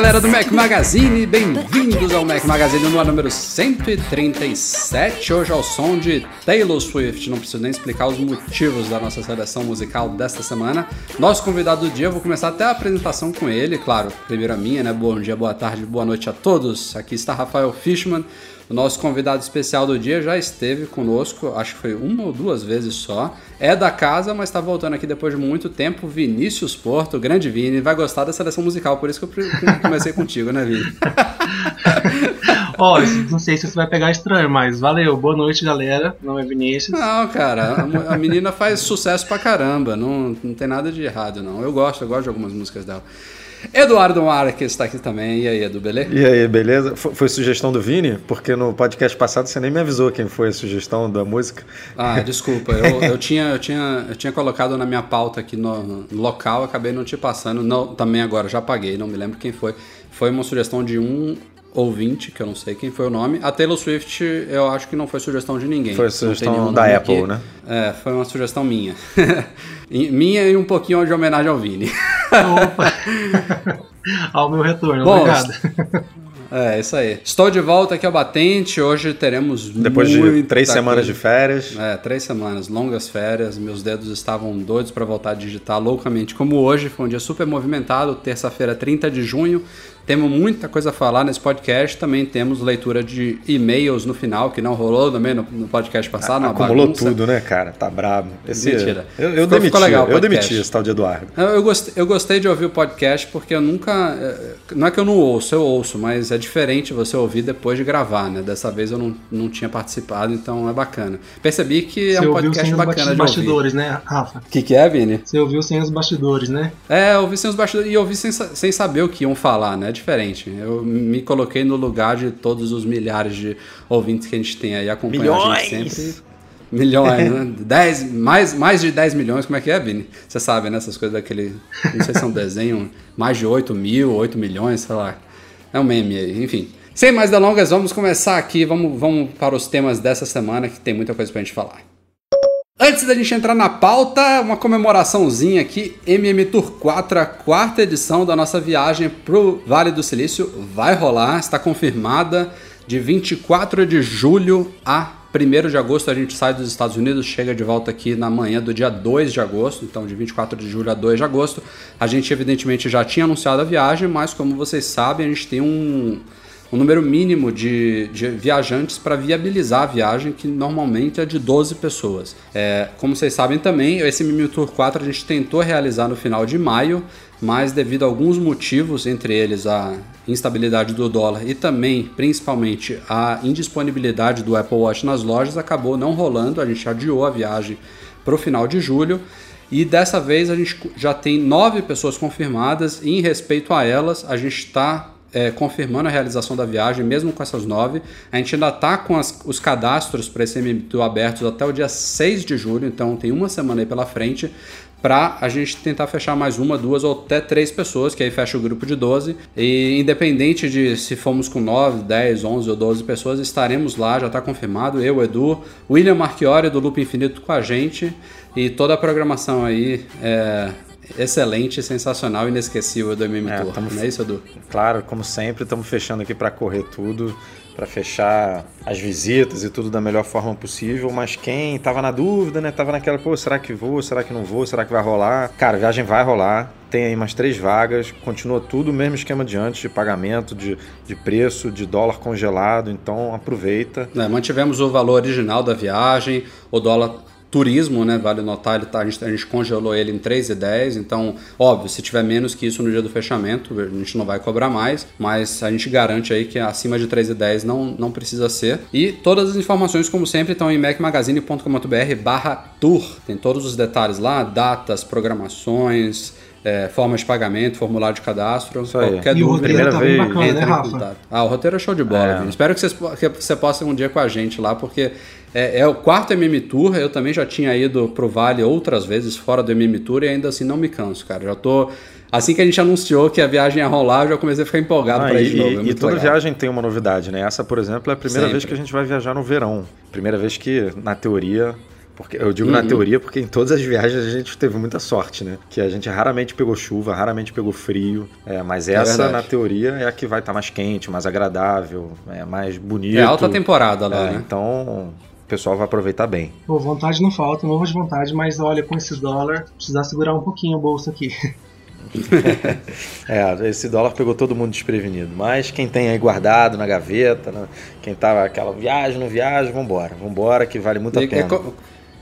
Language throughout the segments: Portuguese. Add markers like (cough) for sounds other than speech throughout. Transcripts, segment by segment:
Galera do Mac Magazine, bem-vindos ao Mac Magazine no número 137. Hoje ao som de Taylor Swift. Não preciso nem explicar os motivos da nossa seleção musical desta semana. Nosso convidado do dia, vou começar até a apresentação com ele, claro. Primeiro a minha, né? Bom dia, boa tarde, boa noite a todos. Aqui está Rafael Fishman. O nosso convidado especial do dia já esteve conosco, acho que foi uma ou duas vezes só. É da casa, mas está voltando aqui depois de muito tempo. Vinícius Porto, grande Vini, vai gostar da seleção musical, por isso que eu comecei contigo, né, Vini? (laughs) Ó, não sei se você vai pegar estranho, mas valeu. Boa noite, galera. Meu nome é Vinícius. Não, cara, a, a menina faz sucesso pra caramba. Não, não tem nada de errado, não. Eu gosto, eu gosto de algumas músicas dela. Eduardo Marques está aqui também. E aí, Edu, beleza? E aí, beleza? Foi, foi, sugestão do Vini? Porque no podcast passado você nem me avisou quem foi a sugestão da música. Ah, (laughs) desculpa. Eu, eu, tinha, eu, tinha, eu tinha colocado na minha pauta aqui no, no local, acabei não te passando. Não, também agora, já paguei, não me lembro quem foi. Foi uma sugestão de um ouvinte, que eu não sei quem foi o nome. A Taylor Swift, eu acho que não foi sugestão de ninguém. Foi sugestão da Apple, aqui. né? É, foi uma sugestão minha. (laughs) minha e um pouquinho de homenagem ao Vini. Opa! (laughs) ao meu retorno, Bom, obrigado. (laughs) É, isso aí. Estou de volta aqui ao Batente. Hoje teremos Depois de três semanas de férias. É, três semanas, longas férias. Meus dedos estavam doidos para voltar a digitar loucamente. Como hoje, foi um dia super movimentado. Terça-feira, 30 de junho. Temos muita coisa a falar nesse podcast. Também temos leitura de e-mails no final, que não rolou também no, no podcast passado. Acumulou tudo, né, cara? Tá brabo. Esse, Mentira. Eu, eu ficou, demiti, ficou legal eu demiti esse tal de Eduardo. Eu, eu, gostei, eu gostei de ouvir o podcast porque eu nunca. Eh, não é que eu não ouço, eu ouço, mas é diferente você ouvir depois de gravar, né? Dessa vez eu não, não tinha participado, então é bacana. Percebi que você é um podcast bacana de bastidores, né, Rafa? O que, que é, Vini? Você ouviu sem os bastidores, né? É, eu ouvi sem os bastidores e ouvi sem, sem saber o que iam falar, né? Diferente. Eu me coloquei no lugar de todos os milhares de ouvintes que a gente tem aí acompanhando a gente sempre. Milhões, né? (laughs) Dez, mais, mais de 10 milhões, como é que é, Vini? Você sabe, né? Essas coisas daquele. Não sei se é um desenho, mais de 8 mil, 8 milhões, sei lá. É um meme aí, enfim. Sem mais delongas, vamos começar aqui. Vamos, vamos para os temas dessa semana, que tem muita coisa pra gente falar. Antes da gente entrar na pauta, uma comemoraçãozinha aqui, MM Tour 4, a quarta edição da nossa viagem pro Vale do Silício vai rolar, está confirmada de 24 de julho a 1 de agosto a gente sai dos Estados Unidos, chega de volta aqui na manhã do dia 2 de agosto, então de 24 de julho a 2 de agosto. A gente evidentemente já tinha anunciado a viagem, mas como vocês sabem, a gente tem um um número mínimo de, de viajantes para viabilizar a viagem, que normalmente é de 12 pessoas. É, como vocês sabem também, esse Mimi Tour 4 a gente tentou realizar no final de maio, mas devido a alguns motivos, entre eles a instabilidade do dólar e também, principalmente, a indisponibilidade do Apple Watch nas lojas, acabou não rolando. A gente adiou a viagem para o final de julho. E dessa vez a gente já tem nove pessoas confirmadas e em respeito a elas, a gente está é, confirmando a realização da viagem, mesmo com essas nove. A gente ainda está com as, os cadastros para esse MBTU abertos até o dia 6 de julho, então tem uma semana aí pela frente para a gente tentar fechar mais uma, duas ou até três pessoas, que aí fecha o grupo de 12. E independente de se formos com 9, 10, 11 ou 12 pessoas, estaremos lá, já está confirmado. Eu, Edu, William Marchiori do Loop Infinito com a gente e toda a programação aí é, excelente, sensacional, inesquecível do MM é, Tour. Tamo, não é isso, Edu? Claro, como sempre, estamos fechando aqui para correr tudo, para fechar as visitas e tudo da melhor forma possível, mas quem tava na dúvida, né, tava naquela, pô, será que vou, será que não vou, será que vai rolar? Cara, a viagem vai rolar, tem aí mais três vagas, continua tudo o mesmo esquema de antes, de pagamento, de, de preço, de dólar congelado, então aproveita. É, mantivemos o valor original da viagem, o dólar turismo, né? Vale notar, ele tá, a, gente, a gente congelou ele em 3,10, então, óbvio, se tiver menos que isso no dia do fechamento, a gente não vai cobrar mais, mas a gente garante aí que acima de 3,10 não, não precisa ser. E todas as informações, como sempre, estão em macmagazine.com.br barra tour. Tem todos os detalhes lá, datas, programações, é, formas de pagamento, formulário de cadastro, Isso aí. qualquer E o dúvida. roteiro tá bem vez, bacana, né, Rafa? Ah, o roteiro é show de bola. É. Espero que, vocês, que você possa ir um dia com a gente lá, porque é, é o quarto MM Tour. Eu também já tinha ido pro Vale outras vezes fora do MM Tour e ainda assim não me canso, cara. Já tô. Assim que a gente anunciou que a viagem ia rolar, eu já comecei a ficar empolgado Ah, pra e, ir de novo. É e- toda legal. viagem tem uma novidade, né? Essa, por exemplo, é a primeira Sempre. vez que a gente vai viajar no verão. Primeira vez que, na teoria. Porque, eu digo Uhum. na teoria porque em todas as viagens a gente teve muita sorte, né? Que a gente raramente pegou chuva, raramente pegou frio. É, mas essa, verdade. na teoria, é a que vai estar mais quente, mais agradável, é mais bonito. É alta temporada lá, É, né? Então, pessoal vai aproveitar bem. Pô, vontade não falta, morro de vontade, mas olha, com esse dólar, precisar segurar um pouquinho o bolso aqui. (laughs) É, esse dólar pegou todo mundo desprevenido. Mas quem tem aí guardado na gaveta, né? quem tava aquela viagem, não viagem, vambora. Vambora que vale muito a E pena. É, co-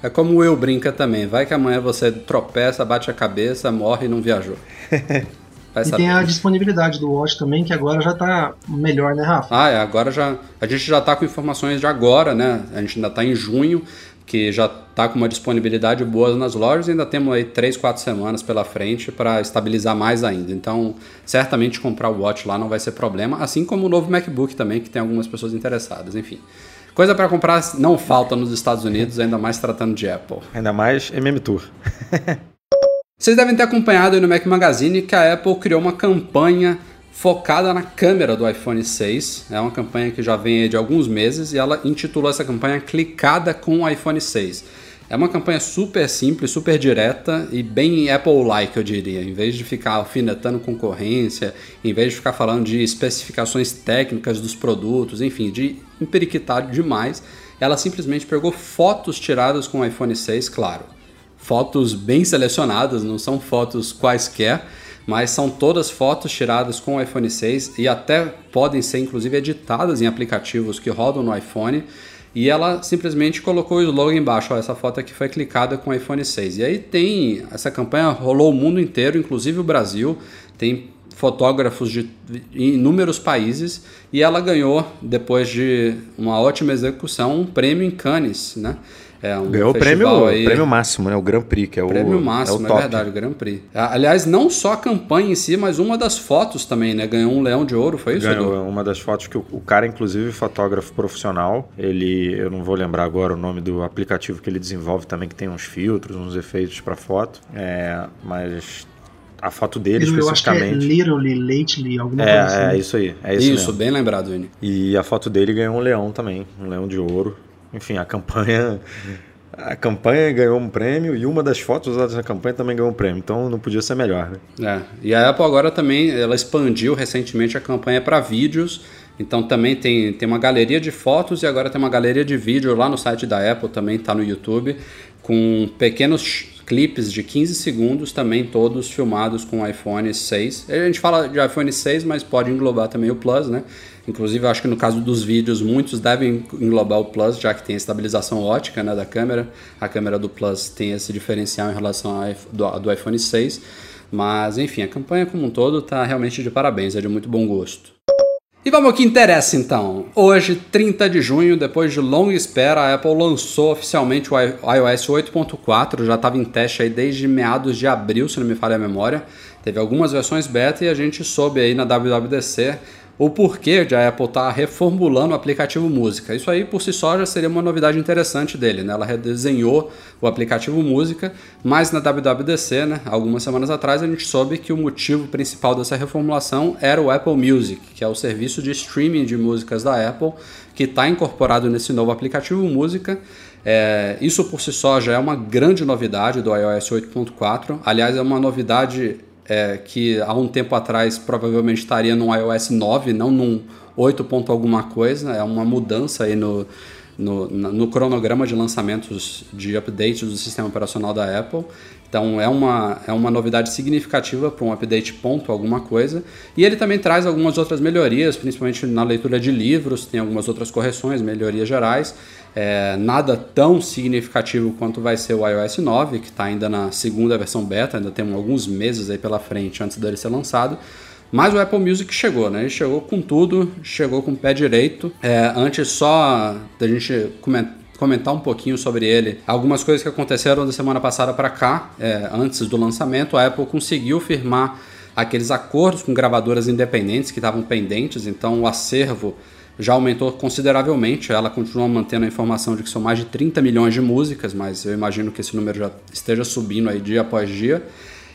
é como o eu brinca também. Vai que amanhã você tropeça, bate a cabeça, morre e não viajou. (laughs) Vai E saber. tem a disponibilidade do Watch também, que agora já tá melhor, né, Rafa? Ah, é, agora já. A gente já está com informações de agora, né? A gente ainda está em junho, que já está com uma disponibilidade boa nas lojas e ainda temos aí 3, 4 semanas pela frente para estabilizar mais ainda. Então, certamente comprar o Watch lá não vai ser problema, assim como o novo MacBook também, que tem algumas pessoas interessadas, enfim. Coisa para comprar não falta nos Estados Unidos, ainda mais tratando de Apple. Ainda mais MM Tour. (laughs) Vocês devem ter acompanhado no Mac Magazine que a Apple criou uma campanha focada na câmera do iPhone 6. É uma campanha que já vem de alguns meses e ela intitulou essa campanha Clicada com o iPhone 6. É uma campanha super simples, super direta e bem Apple-like, eu diria. Em vez de ficar alfinetando concorrência, em vez de ficar falando de especificações técnicas dos produtos, enfim, de emperiquitar demais, ela simplesmente pegou fotos tiradas com o iPhone 6, claro fotos bem selecionadas, não são fotos quaisquer, mas são todas fotos tiradas com o iPhone 6 e até podem ser inclusive editadas em aplicativos que rodam no iPhone. E ela simplesmente colocou o slogan embaixo, ó, essa foto aqui foi clicada com o iPhone 6. E aí tem, essa campanha rolou o mundo inteiro, inclusive o Brasil, tem fotógrafos de inúmeros países e ela ganhou, depois de uma ótima execução, um prêmio em Cannes, né? É um Ganhou o prêmio, aí- prêmio máximo, né? O Grand Prix, que é o Prêmio máximo, é, o é, verdade, o Grand Prix. Aliás, não só a campanha em si, mas uma das fotos também, né? Ganhou um leão de ouro, foi isso? Ganhou Edu? uma das fotos que o, o cara, inclusive, fotógrafo profissional, ele, eu não vou lembrar agora o nome do aplicativo que ele desenvolve também, que tem uns filtros, uns efeitos para foto, é, mas a foto dele Eu acho que é especificamente. literally, lately, alguma coisa assim. É, é isso aí, é isso, Isso, mesmo. bem lembrado, Vini. E a foto dele ganhou um leão também, um leão de ouro. Enfim, a campanha. A campanha ganhou um prêmio e uma das fotos usadas na campanha também ganhou um prêmio. Então não podia ser melhor, né? É, e a Apple agora também, ela expandiu recentemente a campanha para vídeos, então também tem, tem uma galeria de fotos e agora tem uma galeria de vídeo lá no site da Apple, também está no YouTube, com pequenos clipes de 15 segundos, também todos filmados com iPhone 6. A gente fala de iPhone 6, mas pode englobar também o Plus, né? Inclusive, acho que no caso dos vídeos, muitos devem englobar o Plus, já que tem a estabilização ótica né, da câmera. A câmera do Plus tem esse diferencial em relação ao do iPhone 6. Mas, enfim, a campanha como um todo está realmente de parabéns, é de muito bom gosto. E vamos ao que interessa então. Hoje, 30 de junho, depois de longa espera, a Apple lançou oficialmente o iOS 8.4, já estava em teste aí desde meados de abril, se não me falha a memória. Teve algumas versões beta e a gente soube aí na WWDC o porquê de a Apple estar reformulando o aplicativo Música. Isso aí por si só já seria uma novidade interessante dele, né? Ela redesenhou o aplicativo Música, mas na WWDC, né, algumas semanas atrás, a gente soube que o motivo principal dessa reformulação era o Apple Music, que é o serviço de streaming de músicas da Apple, que está incorporado nesse novo aplicativo Música. É, isso por si só já é uma grande novidade do iOS 8.4. Aliás, é uma novidade é, que há um tempo atrás provavelmente estaria no iOS 9, não num 8 ponto alguma coisa. É uma mudança aí no, no, no cronograma de lançamentos de updates do sistema operacional da Apple. Então é uma, é uma novidade significativa para um update ponto alguma coisa. E ele também traz algumas outras melhorias, principalmente na leitura de livros, tem algumas outras correções, melhorias gerais. É, nada tão significativo quanto vai ser o iOS 9, que está ainda na segunda versão beta, ainda tem alguns meses aí pela frente antes dele ser lançado. Mas o Apple Music chegou, né? Ele chegou com tudo, chegou com o pé direito. É, antes só da gente comentar um pouquinho sobre ele. Algumas coisas que aconteceram da semana passada para cá, é, antes do lançamento, a Apple conseguiu firmar aqueles acordos com gravadoras independentes que estavam pendentes, então o acervo já aumentou consideravelmente. Ela continua mantendo a informação de que são mais de 30 milhões de músicas, mas eu imagino que esse número já esteja subindo aí dia após dia.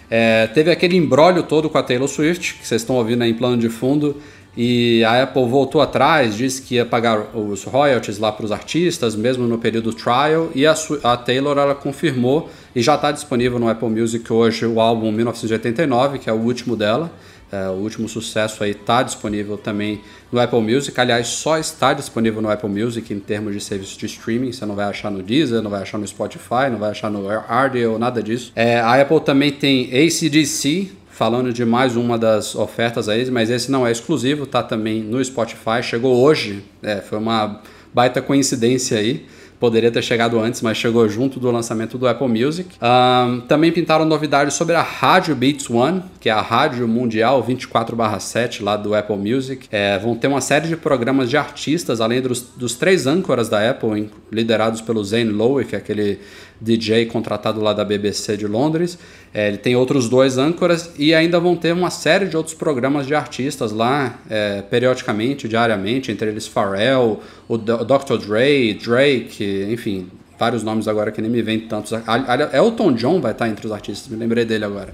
É, teve aquele embrólio todo com a Taylor Swift, que vocês estão ouvindo aí em plano de fundo, e a Apple voltou atrás, disse que ia pagar os royalties lá para os artistas, mesmo no período trial, e a, a Taylor ela confirmou e já está disponível no Apple Music hoje o álbum 1989, que é o último dela. É, o último sucesso aí está disponível também no Apple Music. Aliás, só está disponível no Apple Music em termos de serviço de streaming. Você não vai achar no Deezer, não vai achar no Spotify, não vai achar no ou nada disso. É, a Apple também tem ACDC, falando de mais uma das ofertas aí, mas esse não é exclusivo, tá também no Spotify. Chegou hoje, é, foi uma baita coincidência aí poderia ter chegado antes, mas chegou junto do lançamento do Apple Music. Um, também pintaram novidades sobre a rádio Beats One, que é a rádio mundial 24/7 lá do Apple Music. É, vão ter uma série de programas de artistas, além dos, dos três âncoras da Apple, liderados pelo Zane Lowe, que é aquele DJ contratado lá da BBC de Londres. É, ele tem outros dois âncoras e ainda vão ter uma série de outros programas de artistas lá, é, periodicamente, diariamente, entre eles Pharrell, o, Dr. Dre, Drake, enfim, vários nomes agora que nem me vem tantos. Elton John vai estar entre os artistas, me lembrei dele agora.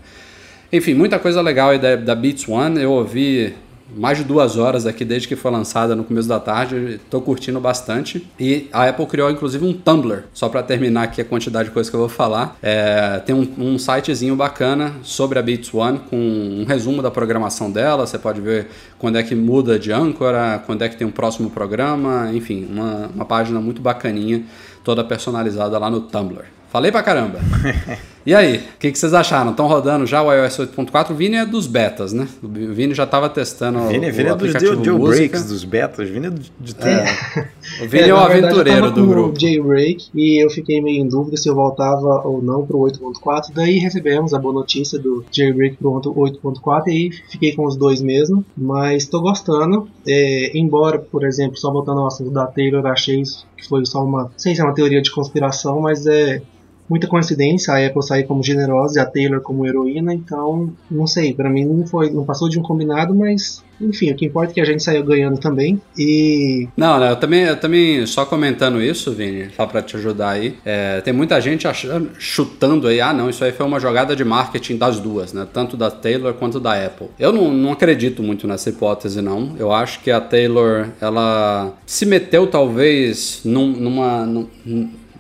Enfim, muita coisa legal aí da, da Beats One. Eu ouvi mais de duas horas aqui desde que foi lançada no começo da tarde. Estou curtindo bastante. E a Apple criou inclusive um Tumblr, só para terminar aqui a quantidade de coisas que eu vou falar. É, tem um, um, sitezinho bacana sobre a Beats One com um resumo da programação dela. Você pode ver quando é que muda de âncora, quando é que tem um próximo programa, enfim, uma, uma página muito bacaninha, toda personalizada lá no Tumblr. Falei pra caramba. (laughs) E aí, o que, que, vocês acharam? Estão rodando já o iOS 8.4? O Vini é dos betas, né? O Vini já estava testando Vini, o, Vini o é dos jailbreaks dos betas. Vini é de tudo. É. O Vini é, é o aventureiro do grupo. o jailbreak e eu fiquei meio em dúvida se eu voltava ou não pro 8.4. Daí recebemos a boa notícia do jailbreak pro 8.4 e aí fiquei com os dois mesmo. Mas estou gostando. É, embora, por exemplo, só voltando ao assunto da Taylor, achei que foi só uma, sei se é uma teoria de conspiração, mas é muita coincidência a Apple sair como generosa e a Taylor como heroína, então não sei, para mim não foi, não passou de um combinado, mas enfim, o que importa é que a gente saiu ganhando também e não, eu também, eu também só comentando isso, Vini, só para te ajudar aí, é, tem muita gente achando, chutando aí, ah não, isso aí foi uma jogada de marketing das duas, né, tanto da Taylor quanto da Apple. Eu não, não acredito muito nessa hipótese não. Eu acho que a Taylor ela se meteu talvez num, numa num,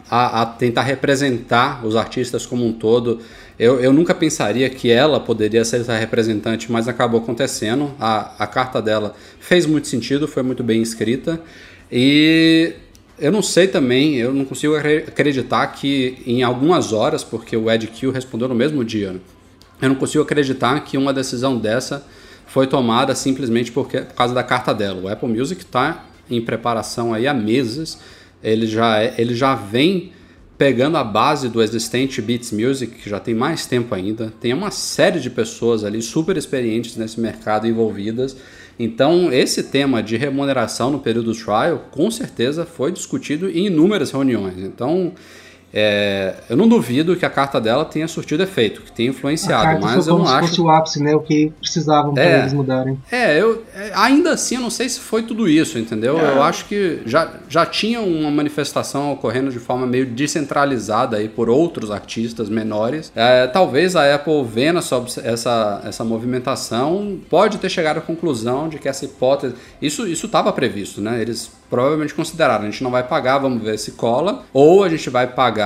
a, a, tentar representar os artistas como um todo. Eu, eu nunca pensaria que ela poderia ser essa representante, mas acabou acontecendo. A, a carta dela fez muito sentido, foi muito bem escrita. E eu não sei também, eu não consigo acreditar que em algumas horas, porque o Ed Q respondeu no mesmo dia, né? eu não consigo acreditar que uma decisão dessa foi tomada simplesmente porque, por causa da carta dela. O Apple Music está em preparação aí há meses ele já, é, ele já vem pegando a base do existente Beats Music, que já tem mais tempo ainda, tem uma série de pessoas ali super experientes nesse mercado envolvidas. Então, esse tema de remuneração no período trial, com certeza foi discutido em inúmeras reuniões. Então, é, eu não duvido que a carta dela tenha surtido efeito, que tenha influenciado, mas eu não acho. fosse o ápice, né? O que precisavam é, para eles mudarem. É, eu, é, ainda assim, eu não sei se foi tudo isso, entendeu? É. Eu acho que já, já tinha uma manifestação ocorrendo de forma meio descentralizada aí por outros artistas menores. É, talvez a Apple, vendo essa, essa, essa movimentação, pode ter chegado à conclusão de que essa hipótese. Isso estava previsto, né? Eles provavelmente consideraram: a gente não vai pagar, vamos ver se cola, ou a gente vai pagar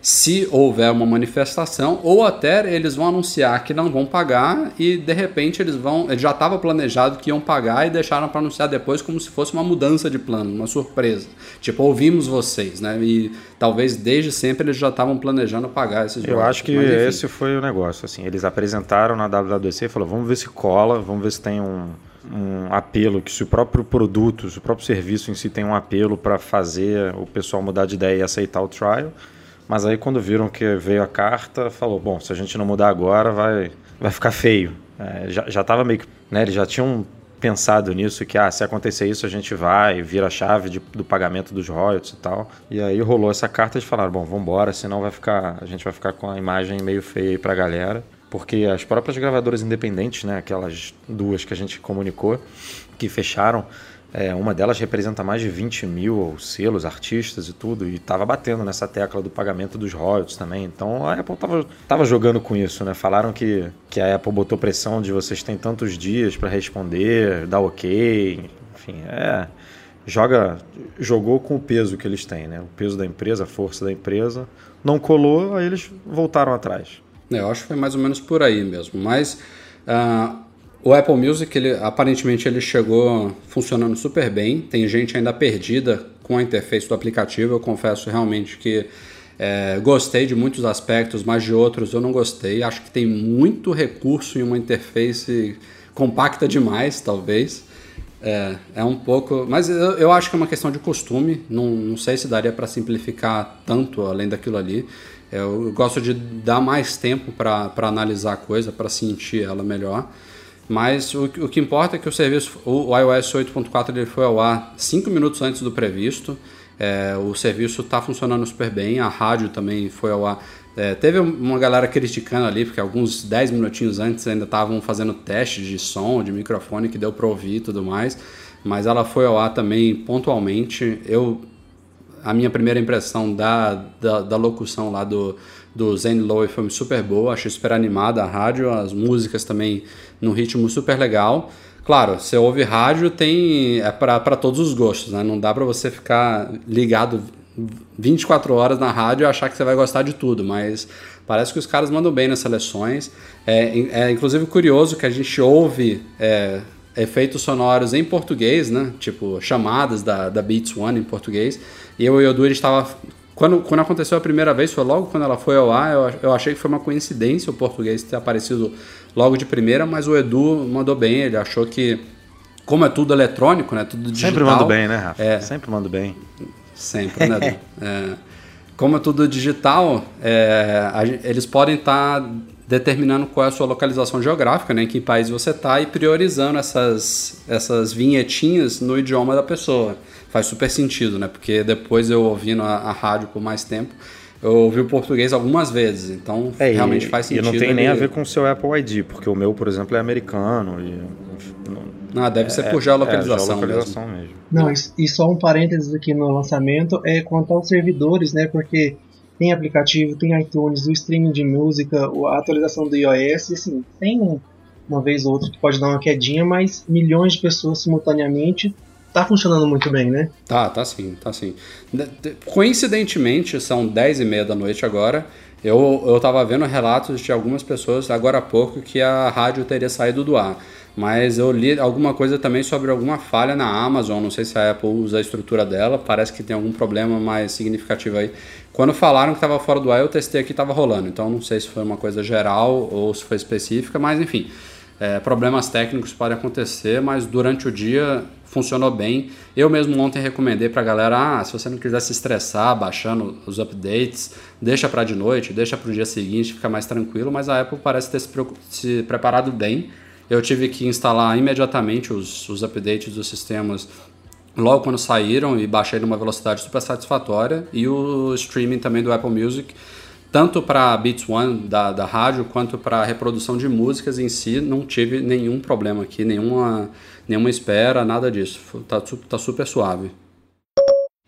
se houver uma manifestação, ou até eles vão anunciar que não vão pagar e de repente eles vão. Já estava planejado que iam pagar e deixaram para anunciar depois como se fosse uma mudança de plano, uma surpresa. Tipo, ouvimos vocês, né? E talvez desde sempre eles já estavam planejando pagar esses Eu acho que esse foi o negócio. Assim, eles apresentaram na WWDC e falaram: vamos ver se cola, vamos ver se tem um um apelo, que se o próprio produto, se o próprio serviço em si tem um apelo para fazer o pessoal mudar de ideia e aceitar o trial. Mas aí quando viram que veio a carta, falou, bom, se a gente não mudar agora, vai, vai ficar feio. É, já estava meio que, né, eles já tinham pensado nisso, que ah, se acontecer isso a gente vai, vira a chave de, do pagamento dos royalties e tal. E aí rolou essa carta e falaram, bom, vamos embora, senão vai ficar, a gente vai ficar com a imagem meio feia aí pra galera. Porque as próprias gravadoras independentes, né, aquelas duas que a gente comunicou, que fecharam, é, uma delas representa mais de 20 mil selos, artistas e tudo, e estava batendo nessa tecla do pagamento dos royalties também. Então a Apple estava tava jogando com isso, né? Falaram que, que a Apple botou pressão de vocês têm tantos dias para responder, dar ok, enfim, é. Joga, jogou com o peso que eles têm, né? O peso da empresa, a força da empresa. Não colou, aí eles voltaram atrás. Eu acho que foi mais ou menos por aí mesmo. Mas uh, o Apple Music, ele, aparentemente, ele chegou funcionando super bem. Tem gente ainda perdida com a interface do aplicativo. Eu confesso realmente que é, gostei de muitos aspectos, mas de outros eu não gostei. Acho que tem muito recurso em uma interface compacta demais, talvez. É, é um pouco. Mas eu, eu acho que é uma questão de costume. Não, não sei se daria para simplificar tanto além daquilo ali. Eu gosto de dar mais tempo para analisar a coisa, para sentir ela melhor. Mas o, o que importa é que o serviço, o, o iOS 8.4 ele foi ao ar 5 minutos antes do previsto. É, o serviço está funcionando super bem, a rádio também foi ao ar. É, teve uma galera criticando ali, porque alguns 10 minutinhos antes ainda estavam fazendo testes de som, de microfone, que deu para ouvir e tudo mais. Mas ela foi ao ar também pontualmente. Eu, a minha primeira impressão da, da, da locução lá do, do Zen Lowe foi super boa, achei super animada a rádio, as músicas também num ritmo super legal. Claro, você ouve rádio, tem é para todos os gostos, né? Não dá para você ficar ligado 24 horas na rádio e achar que você vai gostar de tudo, mas parece que os caras mandam bem nas seleções. É, é inclusive curioso que a gente ouve é, efeitos sonoros em português, né? Tipo chamadas da, da Beats One em português. E eu e o Edu, gente estava quando, quando aconteceu a primeira vez, foi logo quando ela foi ao ar, eu, eu achei que foi uma coincidência o português ter aparecido logo de primeira, mas o Edu mandou bem, ele achou que, como é tudo eletrônico, né, tudo digital... Sempre mando bem, né, Rafa? É, Sempre mando bem. Sempre, né, Edu? (laughs) é, como é tudo digital, é, a, eles podem estar tá determinando qual é a sua localização geográfica, né, em que país você está, e priorizando essas, essas vinhetinhas no idioma da pessoa faz super sentido, né? Porque depois eu ouvindo a, a rádio por mais tempo, eu ouvi o português algumas vezes, então é, realmente e, faz sentido. E não tem ele... nem a ver com o seu Apple ID, porque o meu, por exemplo, é americano e... Ah, deve ser por geolocalização, é, geolocalização mesmo. mesmo. Não, e só um parênteses aqui no lançamento é quanto aos servidores, né? Porque tem aplicativo, tem iTunes, o streaming de música, a atualização do iOS, assim, tem uma vez ou outra que pode dar uma quedinha, mas milhões de pessoas simultaneamente tá funcionando muito bem, né? Tá, tá sim, tá sim. Coincidentemente, são 10 e meia da noite agora. Eu, eu tava vendo relatos de algumas pessoas agora há pouco que a rádio teria saído do ar. Mas eu li alguma coisa também sobre alguma falha na Amazon. Não sei se a Apple usa a estrutura dela. Parece que tem algum problema mais significativo aí. Quando falaram que estava fora do ar, eu testei aqui estava rolando. Então não sei se foi uma coisa geral ou se foi específica, mas enfim. É, problemas técnicos podem acontecer, mas durante o dia funcionou bem. Eu mesmo ontem recomendei para a galera, ah, se você não quiser se estressar baixando os updates, deixa para de noite, deixa para o dia seguinte, fica mais tranquilo, mas a Apple parece ter se, se preparado bem. Eu tive que instalar imediatamente os, os updates dos sistemas logo quando saíram e baixei numa velocidade super satisfatória e o streaming também do Apple Music tanto para Beats One da, da rádio quanto para reprodução de músicas em si, não tive nenhum problema aqui, nenhuma, nenhuma espera, nada disso. Tá, tá super suave.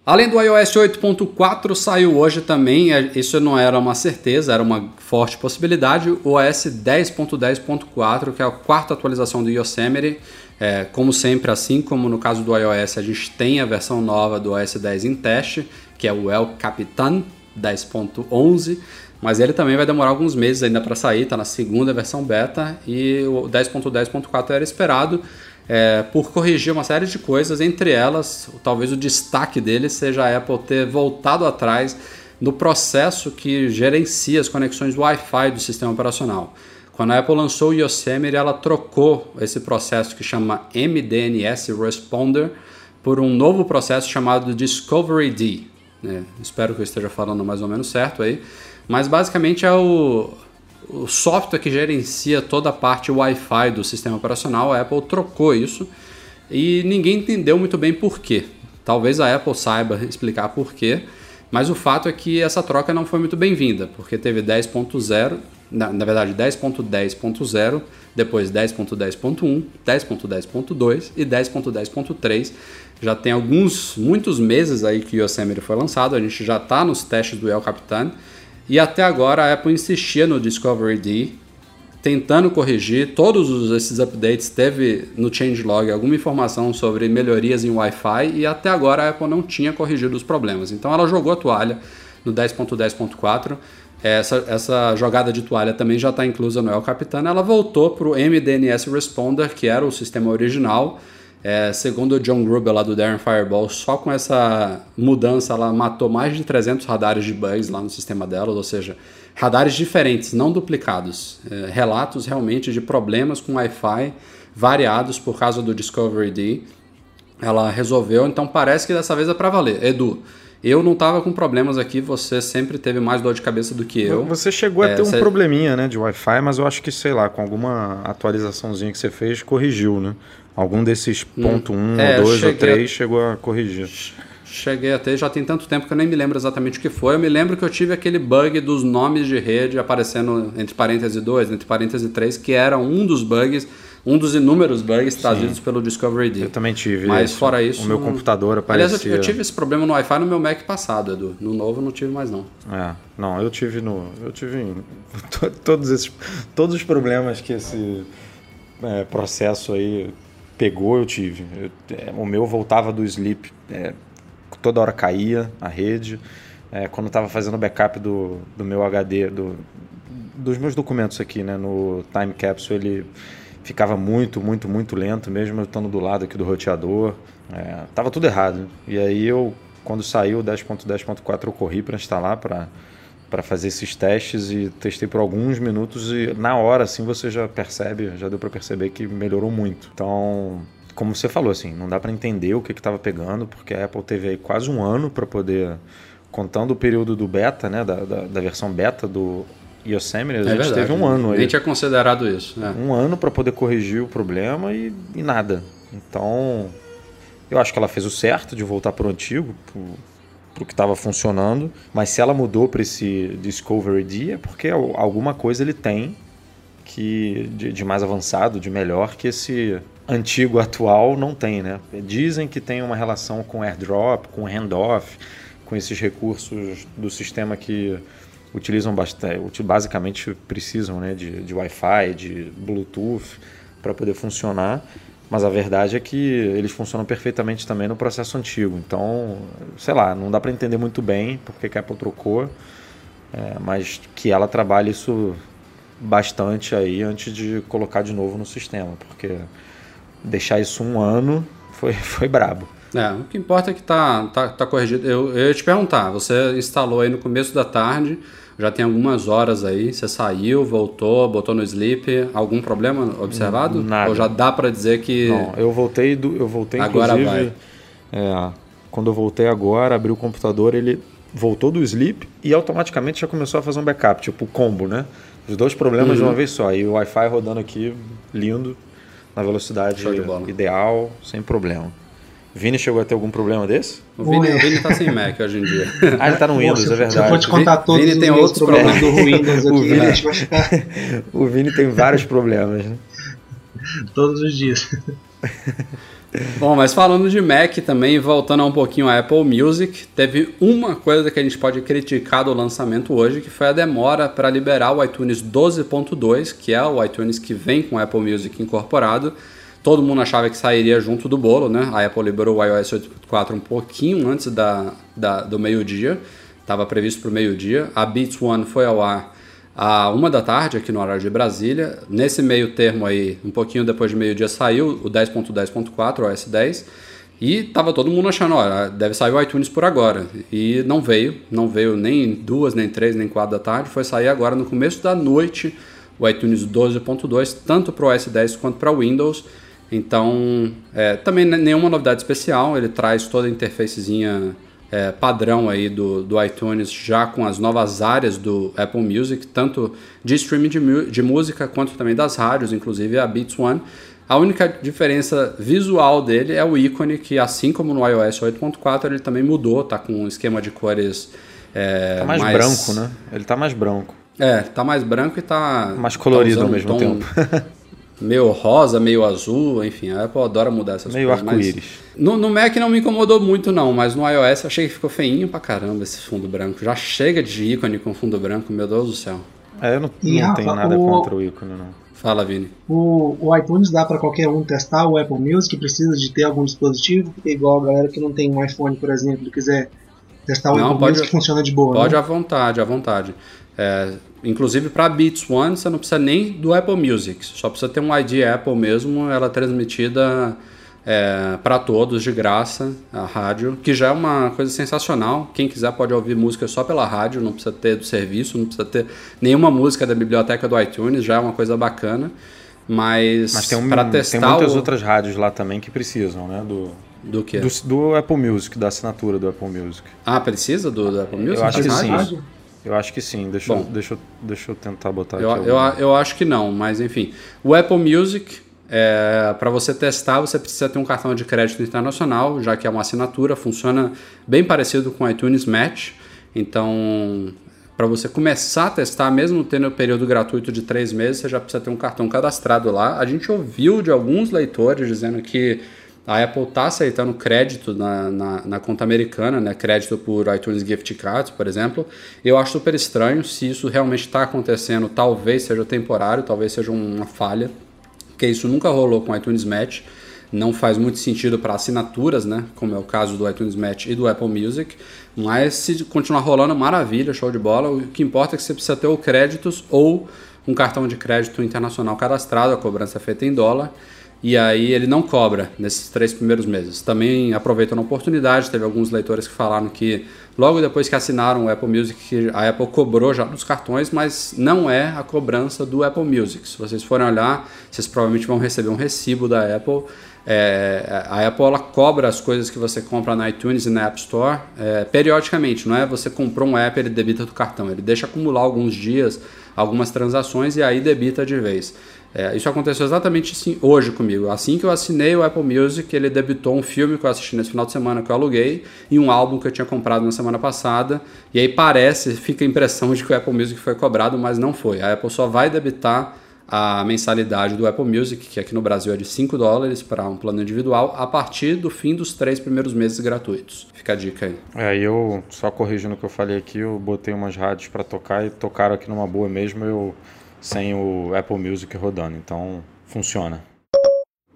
Além do iOS 8.4, saiu hoje também, é, isso não era uma certeza, era uma forte possibilidade, o OS 10.10.4, que é a quarta atualização do Yosemite. É, como sempre, assim como no caso do iOS, a gente tem a versão nova do OS 10 em teste, que é o El Capitan, 10.11, mas ele também vai demorar alguns meses ainda para sair, está na segunda versão beta e o 10.10.4 era esperado é, por corrigir uma série de coisas, entre elas, talvez o destaque dele seja a Apple ter voltado atrás no processo que gerencia as conexões Wi-Fi do sistema operacional. Quando a Apple lançou o Yosemite, ela trocou esse processo que chama MDNS Responder por um novo processo chamado Discovery D. Né? Espero que eu esteja falando mais ou menos certo aí. Mas basicamente é o, o software que gerencia toda a parte Wi-Fi do sistema operacional. A Apple trocou isso e ninguém entendeu muito bem por quê. Talvez a Apple saiba explicar por quê, mas o fato é que essa troca não foi muito bem-vinda, porque teve 10.0, na, na verdade 10.10.0, depois 10.10.1, 10.10.2 e 10.10.3 já tem alguns, muitos meses aí que o Yosemite foi lançado, a gente já está nos testes do El Capitan e até agora a Apple insistia no Discovery D, tentando corrigir todos esses updates. Teve no changelog alguma informação sobre melhorias em Wi-Fi e até agora a Apple não tinha corrigido os problemas. Então ela jogou a toalha no 10.10.4. Essa, essa jogada de toalha também já está inclusa no El Capitan. Ela voltou para o MDNS Responder, que era o sistema original é, segundo o John Gruber lá do Darren Fireball, só com essa mudança ela matou mais de 300 radares de bugs lá no sistema dela, ou seja, radares diferentes, não duplicados. É, relatos realmente de problemas com Wi-Fi variados por causa do Discovery D. Ela resolveu, então parece que dessa vez é para valer. Edu, eu não estava com problemas aqui, você sempre teve mais dor de cabeça do que eu. Você chegou é, a ter um probleminha né, de Wi-Fi, mas eu acho que, sei lá, com alguma atualizaçãozinha que você fez, corrigiu, né? Algum desses hum. ponto 1 um, é, ou 2 ou 3 chegou a corrigir. Cheguei até, já tem tanto tempo que eu nem me lembro exatamente o que foi. Eu me lembro que eu tive aquele bug dos nomes de rede aparecendo entre parênteses 2, entre parênteses 3, que era um dos bugs, um dos inúmeros bugs trazidos Sim. pelo Discovery D. Eu também tive. Mas isso. fora isso. O meu computador aparecia. Aliás, eu, eu, tive esse problema no Wi-Fi no meu Mac passado, Edu. No novo não tive mais não. É, não, eu tive no. Eu tive (laughs) todos esses. Todos os problemas que esse é, processo aí pegou, eu tive. Eu, é, o meu voltava do sleep, é, toda hora caía a rede. É, quando estava fazendo backup do, do meu HD, do, dos meus documentos aqui, né, no Time Capsule, ele ficava muito, muito, muito lento, mesmo eu estando do lado aqui do roteador. É, tava tudo errado. E aí eu, quando saiu o 10.10.4, eu corri para instalar, para para fazer esses testes e testei por alguns minutos e na hora assim você já percebe, já deu para perceber que melhorou muito. Então, como você falou assim, não dá para entender o que estava pegando porque a Apple teve aí quase um ano para poder contando o período do beta, né, da, da, da versão beta do Yosemite, a é gente verdade, teve um ano aí. Nem tinha considerado isso. É. Um ano para poder corrigir o problema e, e nada. Então, eu acho que ela fez o certo de voltar para o antigo, para o que estava funcionando, mas se ela mudou para esse Discovery D é porque alguma coisa ele tem que de, de, mais avançado, de melhor que esse antigo atual não tem, né? Dizem que tem uma relação com airdrop, com handoff, com esses recursos do sistema que utilizam bastante, basicamente precisam, né, de, de Wi-Fi, de Bluetooth para poder funcionar. Mas a verdade é que eles funcionam perfeitamente também no processo antigo. Então, sei lá, não dá para entender muito bem porque que a Apple trocou, é, mas que ela trabalha isso bastante aí antes de colocar de novo no sistema, porque deixar isso um ano foi, (laughs) foi brabo. É, o que importa é que tá, tá, tá corrigido. Eu, eu ia te perguntar, você instalou aí no começo da tarde, já tem algumas horas aí, você saiu, voltou, botou no sleep, algum problema observado? Nada. Ou já dá para dizer que Não, eu voltei do eu voltei agora vai. É, quando eu voltei agora, abri o computador, ele voltou do sleep e automaticamente já começou a fazer um backup, tipo combo, né? Os dois problemas uhum. de uma vez só. E o Wi-Fi rodando aqui lindo, na velocidade ideal, sem problema. Vini chegou a ter algum problema desse? O Vini, o Vini tá sem Mac hoje em dia. ah, ele tá no Windows, Poxa, é verdade. Eu for te contar todos Vini os tem outros problemas, do (laughs) Windows aqui, o Vini, gente vai ficar... o Vini tem vários problemas, né? Todos os dias. Bom, mas falando de Mac também, voltando um pouquinho à Apple Music, teve uma coisa que a gente pode criticar do lançamento hoje, que foi a demora para liberar o iTunes 12.2, que é o iTunes que vem com o Apple Music incorporado, Todo mundo achava que sairia junto do bolo, né? A Apple liberou o iOS 8.4 um pouquinho antes da, da do meio-dia. estava previsto para o meio-dia. A Beats One foi ao ar a uma da tarde aqui no horário de Brasília. Nesse meio termo aí, um pouquinho depois de meio-dia, saiu o 10.10.4, o S10. E tava todo mundo achando, ó, deve sair o iTunes por agora. E não veio, não veio nem duas, nem três, nem quatro da tarde. Foi sair agora no começo da noite o iTunes 12.2, tanto para o OS 10 quanto para o Windows. Então, é, também nenhuma novidade especial, ele traz toda a interfacezinha é, padrão aí do, do iTunes já com as novas áreas do Apple Music, tanto de streaming de, de música quanto também das rádios, inclusive a Beats One. A única diferença visual dele é o ícone, que assim como no iOS 8.4, ele também mudou, tá com um esquema de cores é, tá mais, mais, branco, né? Ele tá mais branco. É, tá mais branco e tá mais colorido tá ao mesmo um tempo. (laughs) meio rosa, meio azul, enfim, a Apple adora mudar essas meio coisas. Meio arco-íris. No, no, Mac não me incomodou muito não, mas no iOS eu achei que ficou feinho pra caramba esse fundo branco. Já chega de ícone com fundo branco, meu Deus do céu. É, eu não, não Rafa, tenho nada o... contra o ícone não. Fala, Vini. O, o iTunes dá para qualquer um testar o Apple Music, precisa de ter algum dispositivo, porque igual a galera que não tem um iPhone, por exemplo, quiser testar o não, Apple pode, Music, funciona de boa. Pode né? à vontade, à vontade. É, inclusive para Beats One você não precisa nem do Apple Music, só precisa ter um ID Apple mesmo, ela é transmitida é, para todos de graça, a rádio, que já é uma coisa sensacional. Quem quiser pode ouvir música só pela rádio, não precisa ter do serviço, não precisa ter nenhuma música da biblioteca do iTunes, já é uma coisa bacana. Mas, Mas tem, um, para testar tem muitas o... outras rádios lá também que precisam, né? Do, do que? Do, do, Apple Music, da assinatura do Apple Music. Ah, precisa do, do Apple Music? Eu acho que sim. Eu acho que sim. Deixa, Bom, eu, deixa, deixa eu tentar botar eu, aqui. Eu, eu acho que não, mas enfim. O Apple Music, é, para você testar, você precisa ter um cartão de crédito internacional, já que é uma assinatura, funciona bem parecido com o iTunes Match. Então, para você começar a testar, mesmo tendo o período gratuito de três meses, você já precisa ter um cartão cadastrado lá. A gente ouviu de alguns leitores dizendo que a Apple está aceitando crédito na, na, na, conta americana, né? crédito por iTunes Gift Cards, por exemplo. Eu acho super estranho se isso realmente está acontecendo. Talvez seja temporário, talvez seja uma falha, porque isso nunca rolou com iTunes Match. Não faz muito sentido para assinaturas, né? como é o caso do iTunes Match e do Apple Music. Mas se continuar rolando, maravilha, show de bola. O que importa é que você precisa ter ou créditos ou um cartão de crédito internacional cadastrado, a cobrança é feita em dólar e aí ele não cobra nesses três primeiros meses. Também aproveitando a oportunidade, teve alguns leitores que falaram que logo depois que assinaram o Apple Music, a Apple cobrou já nos cartões, mas não é a cobrança do Apple Music. Se vocês forem olhar, vocês provavelmente vão receber um recibo da Apple. É, a Apple ela cobra as coisas que você compra na iTunes e na App Store é, periodicamente, não é você comprou um app ele debita do cartão, ele deixa acumular alguns dias, algumas transações e aí debita de vez. É, isso aconteceu exatamente assim, hoje comigo. Assim que eu assinei o Apple Music, ele debitou um filme que eu assisti nesse final de semana que eu aluguei e um álbum que eu tinha comprado na semana passada. E aí parece, fica a impressão de que o Apple Music foi cobrado, mas não foi. A Apple só vai debitar a mensalidade do Apple Music, que aqui no Brasil é de 5 dólares para um plano individual, a partir do fim dos três primeiros meses gratuitos. Fica a dica aí. É, eu, só corrigindo o que eu falei aqui, eu botei umas rádios para tocar e tocaram aqui numa boa mesmo. Eu sem o Apple Music rodando. Então, funciona.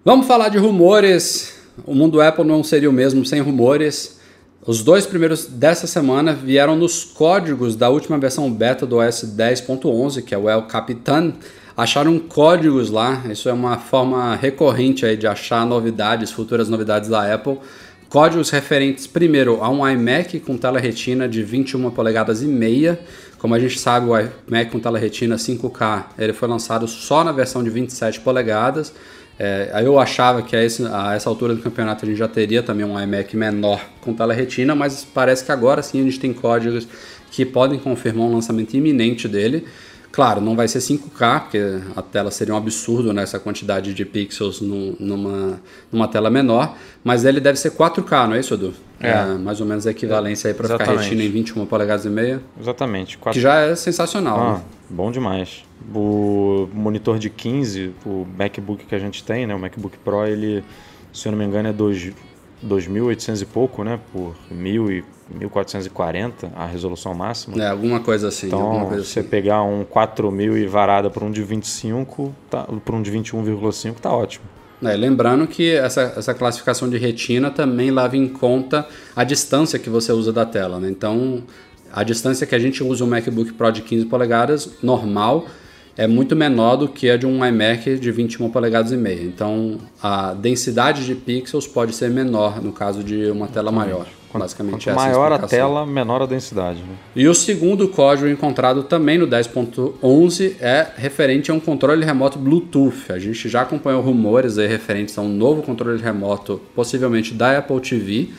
Vamos falar de rumores. O mundo Apple não seria o mesmo sem rumores. Os dois primeiros dessa semana vieram nos códigos da última versão beta do OS 10.11, que é o El Capitan. Acharam códigos lá, isso é uma forma recorrente aí de achar novidades, futuras novidades da Apple. Códigos referentes primeiro a um iMac com tela retina de 21 polegadas e meia, como a gente sabe, o iMac com tela retina 5K ele foi lançado só na versão de 27 polegadas. É, eu achava que a, esse, a, essa altura do campeonato a gente já teria também um iMac menor com tela retina, mas parece que agora sim a gente tem códigos que podem confirmar um lançamento iminente dele. Claro, não vai ser 5K, porque a tela seria um absurdo nessa quantidade de pixels no, numa, numa tela menor, mas ele deve ser 4K, não é isso, Edu? É. é mais ou menos a equivalência aí para ficar retina em 21 polegadas e meia. Exatamente. 4... Que já é sensacional. Ah, né? Bom demais. O monitor de 15, o MacBook que a gente tem, né, o MacBook Pro, ele, se eu não me engano, é 2.800 e pouco, né, por 1.000 e 1440 a resolução máxima. É, alguma coisa assim. Então, alguma coisa você assim. pegar um 4000 e varada por um de 25, tá, por um de 21,5 tá ótimo. É, lembrando que essa, essa classificação de retina também leva em conta a distância que você usa da tela. Né? Então, a distância que a gente usa um MacBook Pro de 15 polegadas normal é muito menor do que a de um iMac de 21 polegadas e meia. Então, a densidade de pixels pode ser menor no caso de uma tela maior. Basicamente Quanto maior a tela, menor a densidade. Né? E o segundo código encontrado também no 10.11 é referente a um controle remoto Bluetooth. A gente já acompanhou rumores aí referentes a um novo controle remoto, possivelmente da Apple TV.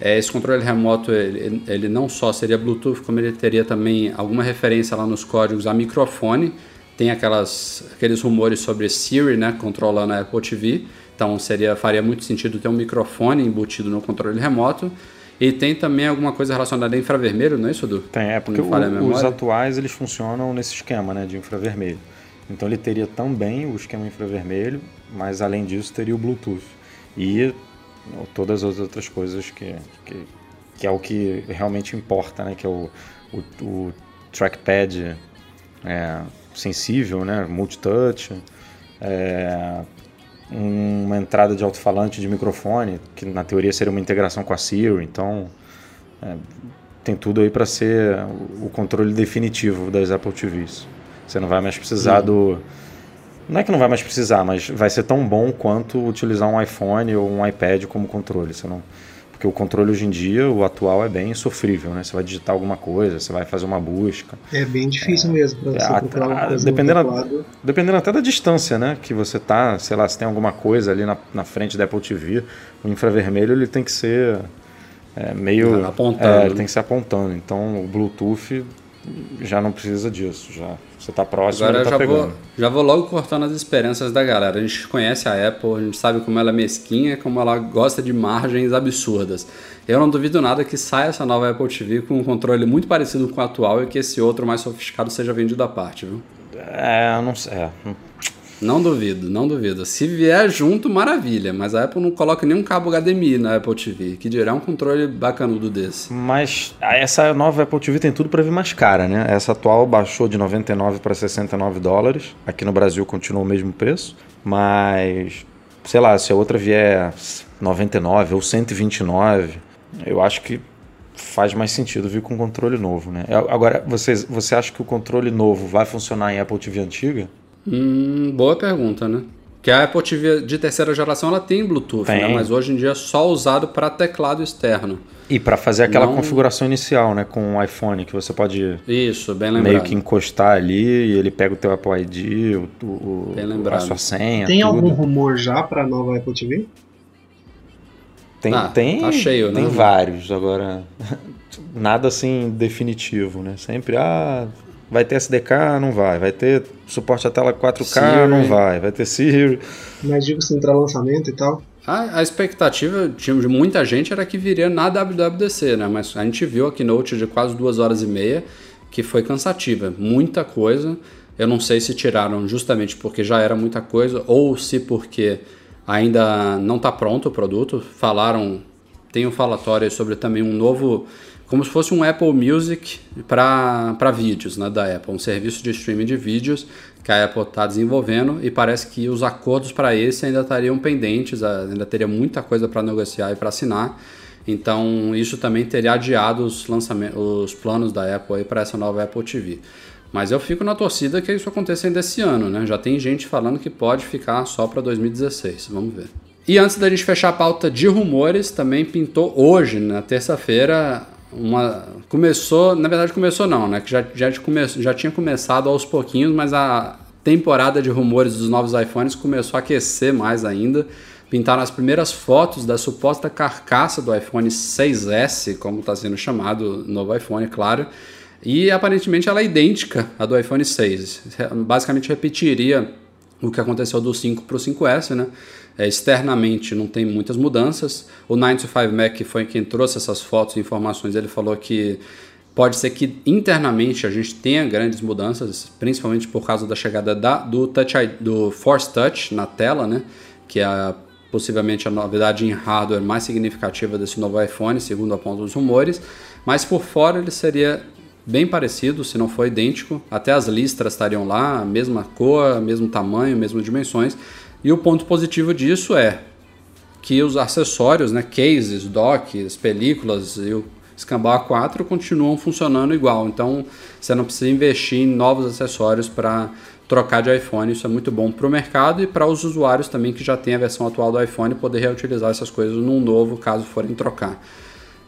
É, esse controle remoto ele, ele não só seria Bluetooth, como ele teria também alguma referência lá nos códigos a microfone tem aquelas, aqueles rumores sobre Siri, né, controlando a Apple TV. Então seria, faria muito sentido ter um microfone embutido no controle remoto. E tem também alguma coisa relacionada a infravermelho, não é isso, Du? Tem, é porque o, os atuais eles funcionam nesse esquema né, de infravermelho. Então ele teria também o esquema infravermelho, mas além disso teria o Bluetooth. E todas as outras coisas que, que, que é o que realmente importa, né? Que é o, o, o trackpad é, sensível, né? multitouch, é, uma entrada de alto-falante de microfone, que na teoria seria uma integração com a Siri, então é, tem tudo aí para ser o controle definitivo das Apple TVs. Você não vai mais precisar do. Não é que não vai mais precisar, mas vai ser tão bom quanto utilizar um iPhone ou um iPad como controle. Você não, porque o controle hoje em dia, o atual, é bem sofrível, né? Você vai digitar alguma coisa, você vai fazer uma busca. É bem difícil é, mesmo para você é, procurar uma coisa dependendo, dependendo até da distância, né? Que você tá, sei lá, se tem alguma coisa ali na, na frente da Apple TV, o infravermelho ele tem que ser é, meio... Apontando. É, ele tem que ser apontando. Então o Bluetooth já não precisa disso, já você está próximo, Agora tá já pegando. Vou, já vou logo cortando as esperanças da galera. A gente conhece a Apple, a gente sabe como ela é mesquinha, como ela gosta de margens absurdas. Eu não duvido nada que saia essa nova Apple TV com um controle muito parecido com o atual e que esse outro mais sofisticado seja vendido à parte, viu? É, não sei. É, não duvido, não duvido. Se vier junto, maravilha. Mas a Apple não coloca nenhum cabo HDMI na Apple TV, que dirá um controle bacanudo desse. Mas essa nova Apple TV tem tudo para vir mais cara, né? Essa atual baixou de 99 para 69 dólares. Aqui no Brasil continua o mesmo preço. Mas, sei lá, se a outra vier 99 ou 129, eu acho que faz mais sentido vir com controle novo, né? Agora, você, você acha que o controle novo vai funcionar em Apple TV antiga? Hum, boa pergunta, né? Que a Apple TV de terceira geração ela tem Bluetooth, né? tem. Né? mas hoje em dia é só usado para teclado externo. E para fazer aquela Não... configuração inicial, né, com o iPhone que você pode isso, bem lembrado. meio que encostar ali e ele pega o teu Apple ID, o, o a sua senha. Tem tudo. algum rumor já para nova Apple TV? Tem, ah, tem, tá cheio, tem né? vários agora. (laughs) Nada assim definitivo, né? Sempre ah Vai ter SDK? Não vai. Vai ter suporte à tela 4K? Siri. Não vai. Vai ter Siri. Mas digo assim, para lançamento e tal. A, a expectativa de muita gente era que viria na WWDC, né? Mas a gente viu a keynote de quase duas horas e meia, que foi cansativa. Muita coisa. Eu não sei se tiraram justamente porque já era muita coisa ou se porque ainda não está pronto o produto. Falaram, tem um falatório sobre também um novo como se fosse um Apple Music para vídeos né, da Apple, um serviço de streaming de vídeos que a Apple está desenvolvendo e parece que os acordos para esse ainda estariam pendentes, ainda teria muita coisa para negociar e para assinar. Então isso também teria adiado os, lançamentos, os planos da Apple para essa nova Apple TV. Mas eu fico na torcida que isso aconteça ainda esse ano, né? Já tem gente falando que pode ficar só para 2016. Vamos ver. E antes da gente fechar a pauta de rumores, também pintou hoje, na terça-feira, uma começou, na verdade começou não, né? Que já, já, come, já tinha começado aos pouquinhos, mas a temporada de rumores dos novos iPhones começou a aquecer mais ainda. Pintaram as primeiras fotos da suposta carcaça do iPhone 6S, como está sendo chamado novo iPhone, claro. E aparentemente ela é idêntica à do iPhone 6. Basicamente repetiria o que aconteceu do 5 para o 5S, né? É, externamente não tem muitas mudanças. O 925 Mac foi quem trouxe essas fotos e informações. Ele falou que pode ser que internamente a gente tenha grandes mudanças, principalmente por causa da chegada da, do, touch, do Force Touch na tela, né? que é possivelmente a novidade em hardware mais significativa desse novo iPhone, segundo apontam os rumores. Mas por fora ele seria bem parecido, se não for idêntico. Até as listras estariam lá, mesma cor, mesmo tamanho, mesmas dimensões. E o ponto positivo disso é que os acessórios, né, cases, docks, películas e, escambau A4 continuam funcionando igual. Então você não precisa investir em novos acessórios para trocar de iPhone. Isso é muito bom para o mercado e para os usuários também que já têm a versão atual do iPhone poder reutilizar essas coisas num novo caso forem trocar.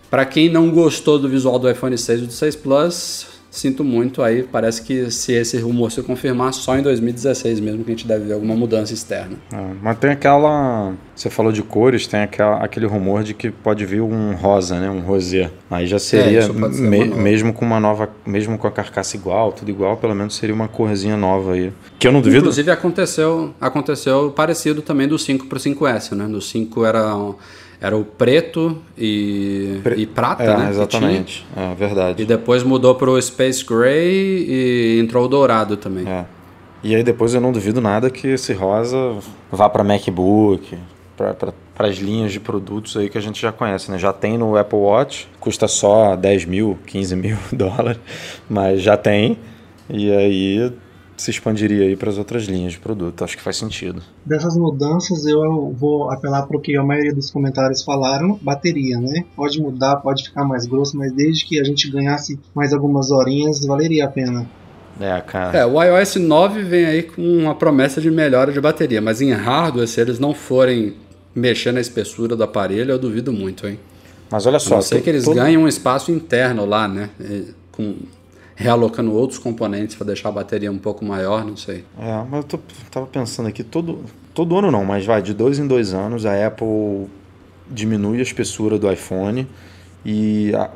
Para quem não gostou do visual do iPhone 6 ou do 6 Plus, sinto muito aí. Parece que se esse rumor se confirmar, só em 2016 mesmo que a gente deve ver alguma mudança externa. É, mas tem aquela. Você falou de cores, tem aquela, aquele rumor de que pode vir um rosa, né? Um rosé. Aí já seria, é, me, mesmo com uma nova. Mesmo com a carcaça igual, tudo igual, pelo menos seria uma corzinha nova aí. Que eu não duvido. Inclusive aconteceu, aconteceu parecido também do 5 para o 5S, né? Do 5 era. Um era o preto e, Pre... e prata, é, né? Exatamente, é verdade. E depois mudou para o Space Gray e entrou o dourado também. É. E aí depois eu não duvido nada que esse rosa vá para MacBook, para as linhas de produtos aí que a gente já conhece, né? Já tem no Apple Watch, custa só 10 mil, 15 mil (laughs) dólares, mas já tem. E aí se expandiria aí para as outras linhas de produto. Acho que faz sentido. Dessas mudanças, eu vou apelar para o que a maioria dos comentários falaram: bateria, né? Pode mudar, pode ficar mais grosso, mas desde que a gente ganhasse mais algumas horinhas, valeria a pena. É, cara. É, o iOS 9 vem aí com uma promessa de melhora de bateria, mas em hardware, se eles não forem mexer na espessura do aparelho, eu duvido muito, hein? Mas olha só. Eu sei que eles todo... ganham um espaço interno lá, né? Com realocando outros componentes para deixar a bateria um pouco maior, não sei. É, mas eu tô, tava pensando aqui, todo, todo ano não, mas vai, de dois em dois anos a Apple diminui a espessura do iPhone e a,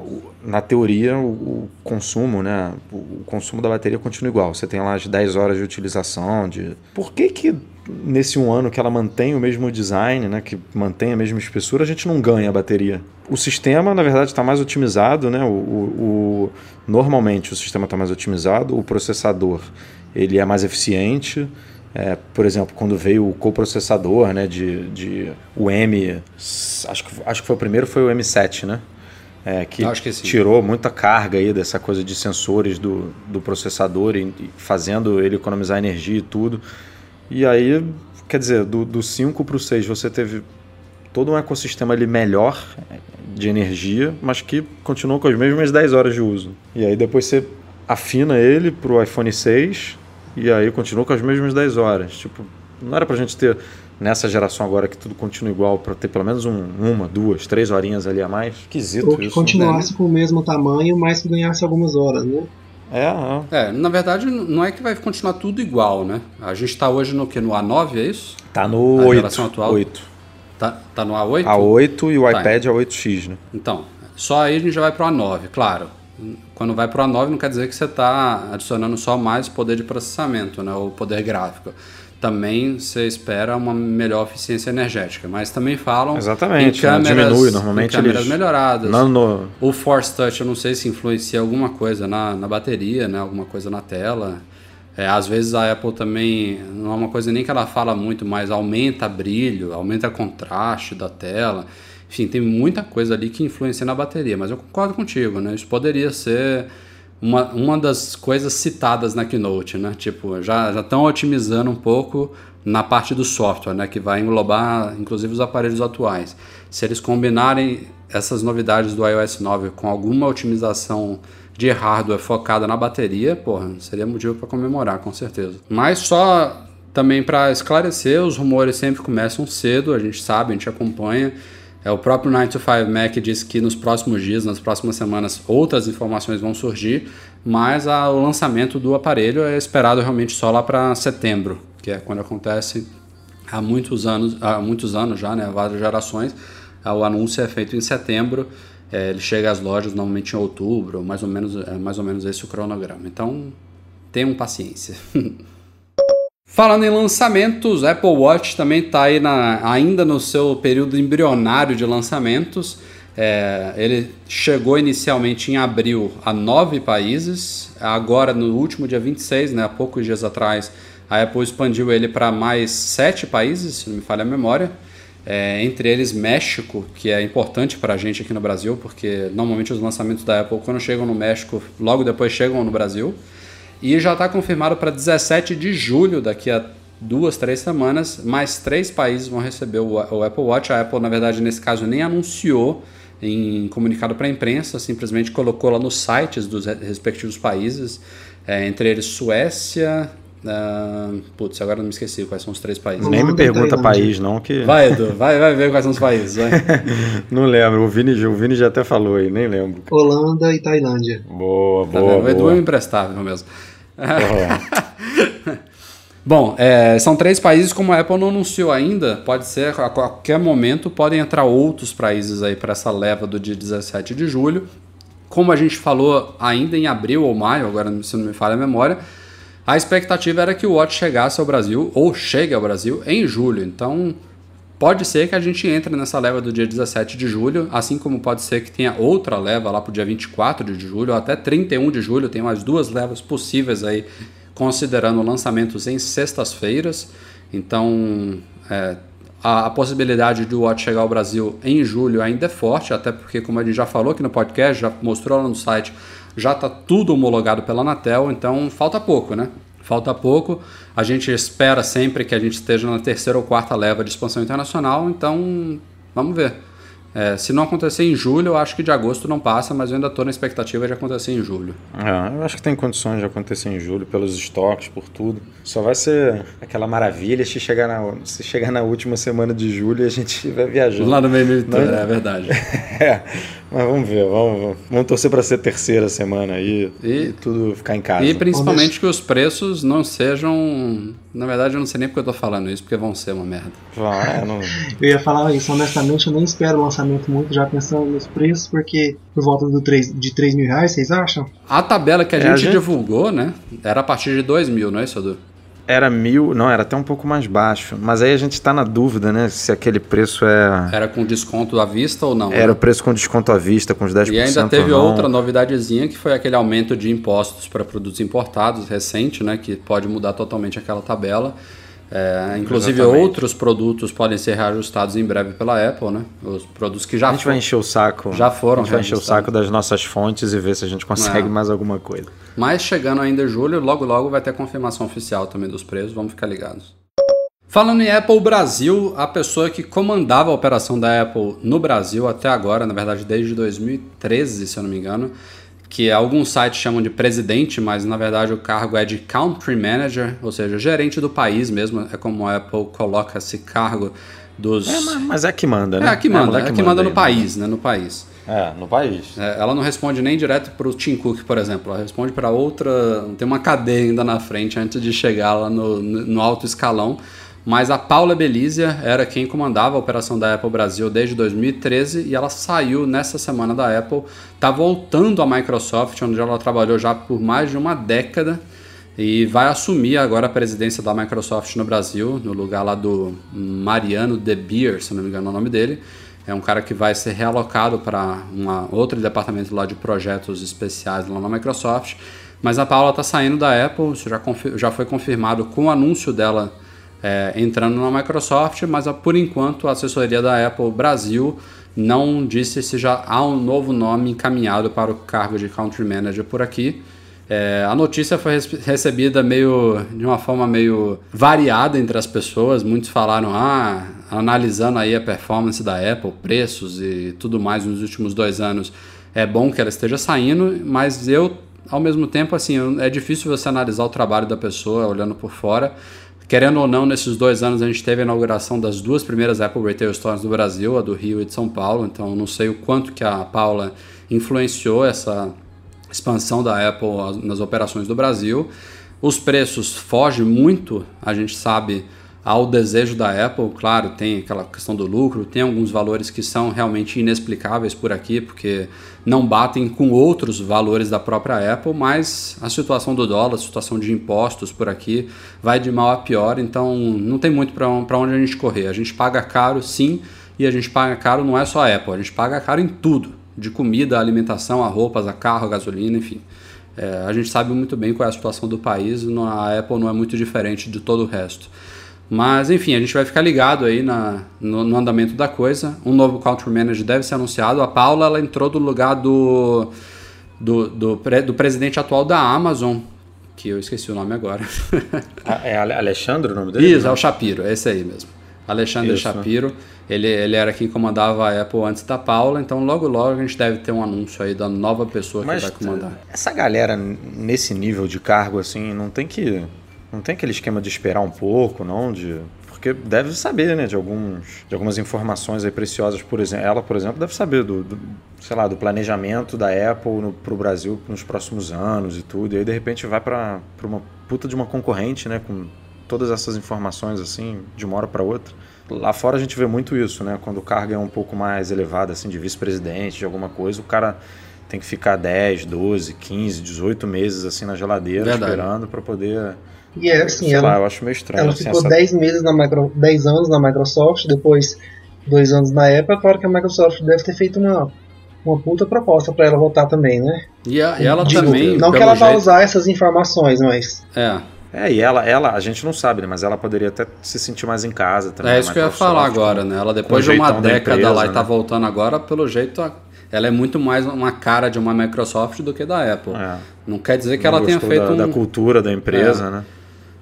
na teoria o, o, consumo, né, o, consumo da bateria continua igual. Você tem lá as 10 horas de utilização, de... Por que que nesse um ano que ela mantém o mesmo design, né, que mantém a mesma espessura, a gente não ganha a bateria. O sistema, na verdade, está mais otimizado, né? O, o, o normalmente o sistema está mais otimizado, o processador ele é mais eficiente. É, por exemplo, quando veio o coprocessador, né, de, de o M, acho que, acho que foi o primeiro foi o M7, né? É, que, tirou muita carga aí dessa coisa de sensores do, do processador e, e fazendo ele economizar energia e tudo. E aí, quer dizer, do, do 5 para o 6 você teve todo um ecossistema ali melhor de energia, mas que continuou com as mesmas 10 horas de uso. E aí depois você afina ele para o iPhone 6 e aí continua com as mesmas 10 horas. Tipo, não era para a gente ter nessa geração agora que tudo continua igual, para ter pelo menos um, uma, duas, três horinhas ali a mais. Esquisito Ou que isso. continuasse né? com o mesmo tamanho, mas que ganhasse algumas horas, né? É, é. é, na verdade não é que vai continuar tudo igual, né? A gente está hoje no que? No A9, é isso? Tá no a 8. atual? 8. Tá, tá no A8? A8 e o tá. iPad é 8X, né? Então, só aí a gente já vai para o A9, claro. Quando vai para o A9 não quer dizer que você está adicionando só mais poder de processamento, né? Ou poder gráfico também você espera uma melhor eficiência energética. Mas também falam Exatamente, em câmeras, diminui normalmente em câmeras eles... melhoradas. O Force Touch eu não sei se influencia alguma coisa na, na bateria, né? alguma coisa na tela. É, às vezes a Apple também, não é uma coisa nem que ela fala muito, mas aumenta brilho, aumenta contraste da tela. Enfim, tem muita coisa ali que influencia na bateria, mas eu concordo contigo, né? Isso poderia ser uma, uma das coisas citadas na Keynote, né? Tipo, já estão otimizando um pouco na parte do software, né? Que vai englobar, inclusive, os aparelhos atuais. Se eles combinarem essas novidades do iOS 9 com alguma otimização de hardware focada na bateria, porra, seria motivo para comemorar, com certeza. Mas só também para esclarecer, os rumores sempre começam cedo, a gente sabe, a gente acompanha. É, o próprio 9 to 5 Mac diz que nos próximos dias, nas próximas semanas, outras informações vão surgir, mas a, o lançamento do aparelho é esperado realmente só lá para setembro, que é quando acontece há muitos anos, há muitos anos já, né, várias gerações. O anúncio é feito em setembro, é, ele chega às lojas normalmente em outubro, mais ou menos, é mais ou menos esse o cronograma. Então, tenham paciência. (laughs) Falando em lançamentos, Apple Watch também está aí na, ainda no seu período embrionário de lançamentos. É, ele chegou inicialmente em abril a nove países, agora no último dia 26, né, há poucos dias atrás, a Apple expandiu ele para mais sete países, se não me falha a memória. É, entre eles México, que é importante para a gente aqui no Brasil, porque normalmente os lançamentos da Apple, quando chegam no México, logo depois chegam no Brasil. E já está confirmado para 17 de julho, daqui a duas, três semanas, mais três países vão receber o, o, Apple Watch. A Apple, na verdade, nesse caso, nem anunciou em comunicado para a imprensa, simplesmente colocou lá nos sites dos respectivos países, é, entre eles Suécia, Uh, putz, agora não me esqueci quais são os três países. Nem me pergunta país, não, que. Vai, Edu, vai, vai ver quais são os países. (laughs) não lembro, o Vini, o Vini já até falou aí, nem lembro. Holanda e Tailândia. Boa, tá boa. Tá o Edu é imprestável mesmo. (laughs) Bom, é, são três países, como a Apple não anunciou ainda, pode ser a qualquer momento podem entrar outros países aí para essa leva do dia 17 de julho. Como a gente falou ainda em abril ou maio, agora se não me falha a memória, a expectativa era que o Watch chegasse ao Brasil, ou chegue ao Brasil, em julho. Então, pode ser que a gente entre nessa leva do dia 17 de julho, assim como pode ser que tenha outra leva lá para o dia 24 de julho, ou até 31 de julho, tem mais duas levas possíveis aí considerando lançamentos em sextas-feiras. Então, é, a, a, possibilidade do Watch chegar ao Brasil em julho ainda é forte, até porque, como a gente já falou aqui no podcast, já mostrou lá no site, já está tudo homologado pela Anatel, então falta pouco, né? Falta pouco. A gente espera sempre que a gente esteja na terceira ou quarta leva de expansão internacional, então vamos ver. É, se não acontecer em julho, eu acho que de agosto não passa, mas eu ainda estou na expectativa de acontecer em julho. É, eu acho que tem condições de acontecer em julho, pelos estoques, por tudo. Só vai ser aquela maravilha se chegar na, se chegar na última semana de julho e a gente (laughs) estiver viajando. Lá no meio militar, é verdade. (laughs) é, mas vamos ver, vamos, vamos torcer para ser terceira semana aí e, e, tudo ficar em casa. E principalmente que os preços não sejam. Na verdade, eu não sei nem porque eu estou falando isso, porque vão ser uma merda. Ah, não... eu ia falar isso, honestamente, eu nem espero lançar lançamento muito, já pensando nos preços, porque por volta do 3, de 3 mil reais, vocês acham? A tabela que a, é, gente, a gente, divulgou, né? Era a partir de 2 mil, não é isso, Edu? Era mil, não, era até um pouco mais baixo. Mas aí a gente está na dúvida, né? Se aquele preço é. Era com desconto à vista ou não? Era né? o preço com desconto à vista, com os 10%. E ainda teve outra novidadezinha que foi aquele aumento de impostos para produtos importados recente, né? Que pode mudar totalmente aquela tabela. É, inclusive Exatamente. outros produtos podem ser reajustados em breve pela Apple, né? Os produtos que já A gente vai encher o saco. Já foram. A gente vai encher o saco das nossas fontes e ver se a gente consegue é. mais alguma coisa. Mas chegando ainda em julho, logo logo vai ter confirmação oficial também dos preços, vamos ficar ligados. Falando em Apple Brasil, a pessoa que comandava a operação da Apple no Brasil até agora, na verdade desde 2013, se eu não me engano, que alguns sites chamam de presidente, mas na verdade o cargo é de country manager, ou seja, gerente do país mesmo. É como a Apple coloca esse cargo dos. É, mas é que manda, né? É a que manda, é, é que, manda, manda no aí, país, né? No país. É, no país. É, ela não responde nem direto para o Tim Cook, por exemplo. Ela responde para outra. Tem uma cadeia ainda na frente antes de chegar lá no, no alto escalão. Mas a Paula Belizia era quem comandava a operação da Apple Brasil desde 2013 e ela saiu nessa semana da Apple, está voltando à Microsoft, onde ela trabalhou já por mais de uma década e vai assumir agora a presidência da Microsoft no Brasil, no lugar lá do Mariano De Beer, se não me engano é o nome dele. É um cara que vai ser realocado para outro departamento lá de projetos especiais lá na Microsoft. Mas a Paula está saindo da Apple, isso já, já foi confirmado com o anúncio dela é, entrando na Microsoft, mas por enquanto a assessoria da Apple Brasil não disse se já há um novo nome encaminhado para o cargo de Country Manager por aqui. É, a notícia foi recebida meio de uma forma meio variada entre as pessoas. Muitos falaram, ah, analisando aí a performance da Apple, preços e tudo mais nos últimos dois anos, é bom que ela esteja saindo, mas eu, ao mesmo tempo, assim, é difícil você analisar o trabalho da pessoa olhando por fora. Querendo ou não, nesses dois anos a gente teve a inauguração das duas primeiras Apple Retail Stores do Brasil, a do Rio e de São Paulo, então não sei o quanto que a Paula influenciou essa expansão da Apple nas operações do Brasil. Os preços fogem muito, a gente sabe, ao desejo da Apple. Claro, tem aquela questão do lucro, tem alguns valores que são realmente inexplicáveis por aqui, porque não batem com outros valores da própria Apple, mas a situação do dólar, a situação de impostos por aqui vai de mal a pior, então não tem muito para onde a gente correr. A gente paga caro, sim, e a gente paga caro não é só a Apple, a gente paga caro em tudo, de comida, alimentação, a roupas, a carro, a gasolina, enfim. É, a gente sabe muito bem qual é a situação do país, a Apple não é muito diferente de todo o resto. Mas enfim, a gente vai ficar ligado aí na, no, no, andamento da coisa. Um novo Country Manager deve ser anunciado. A Paula ela entrou do lugar do, do, do, do presidente atual da Amazon, que eu esqueci o nome agora. (laughs) Ah, é Alexandre o nome dele? Isso, é o Shapiro, é esse aí mesmo. Alexandre Isso. Shapiro. Ele, ele era quem comandava a Apple antes da Paula, então logo logo a gente deve ter um anúncio aí da nova pessoa Mas que vai comandar. essa galera nesse nível de cargo assim, não tem que não tem aquele esquema de esperar um pouco, não, de porque deve saber, né, de alguns de algumas informações aí preciosas, por exemplo, ela, por exemplo, deve saber do, do sei lá, do planejamento da Apple no, pro Brasil nos próximos anos e tudo. E aí de repente vai para uma puta de uma concorrente, né, com todas essas informações assim, de uma hora para outra. Lá fora a gente vê muito isso, né? Quando o cargo é um pouco mais elevado, assim, de vice-presidente, de alguma coisa, o cara tem que ficar 10, 12, 15, 18 meses assim na geladeira Verdade. esperando para poder. E é assim, sei ela, lá, eu acho meio estranho. ela assim, ficou essa- 10 meses na micro, 10 anos na Microsoft, depois dois anos na Apple, claro que a Microsoft deve ter feito uma, uma puta proposta pra ela voltar também, né? E, a- e ela Digo, também. não que ela vá jeito- usar essas informações, mas É, É, e ela, ela, a gente não sabe, né? Mas ela poderia até se sentir mais em casa também. é isso que eu ia falar com- agora, né? Ela depois de uma década empresa, lá e tá né? voltando agora, pelo jeito, a- ela é muito mais uma cara de uma Microsoft do que da Apple. É. Não quer dizer que Não ela tenha feito da, um. da cultura da empresa, né?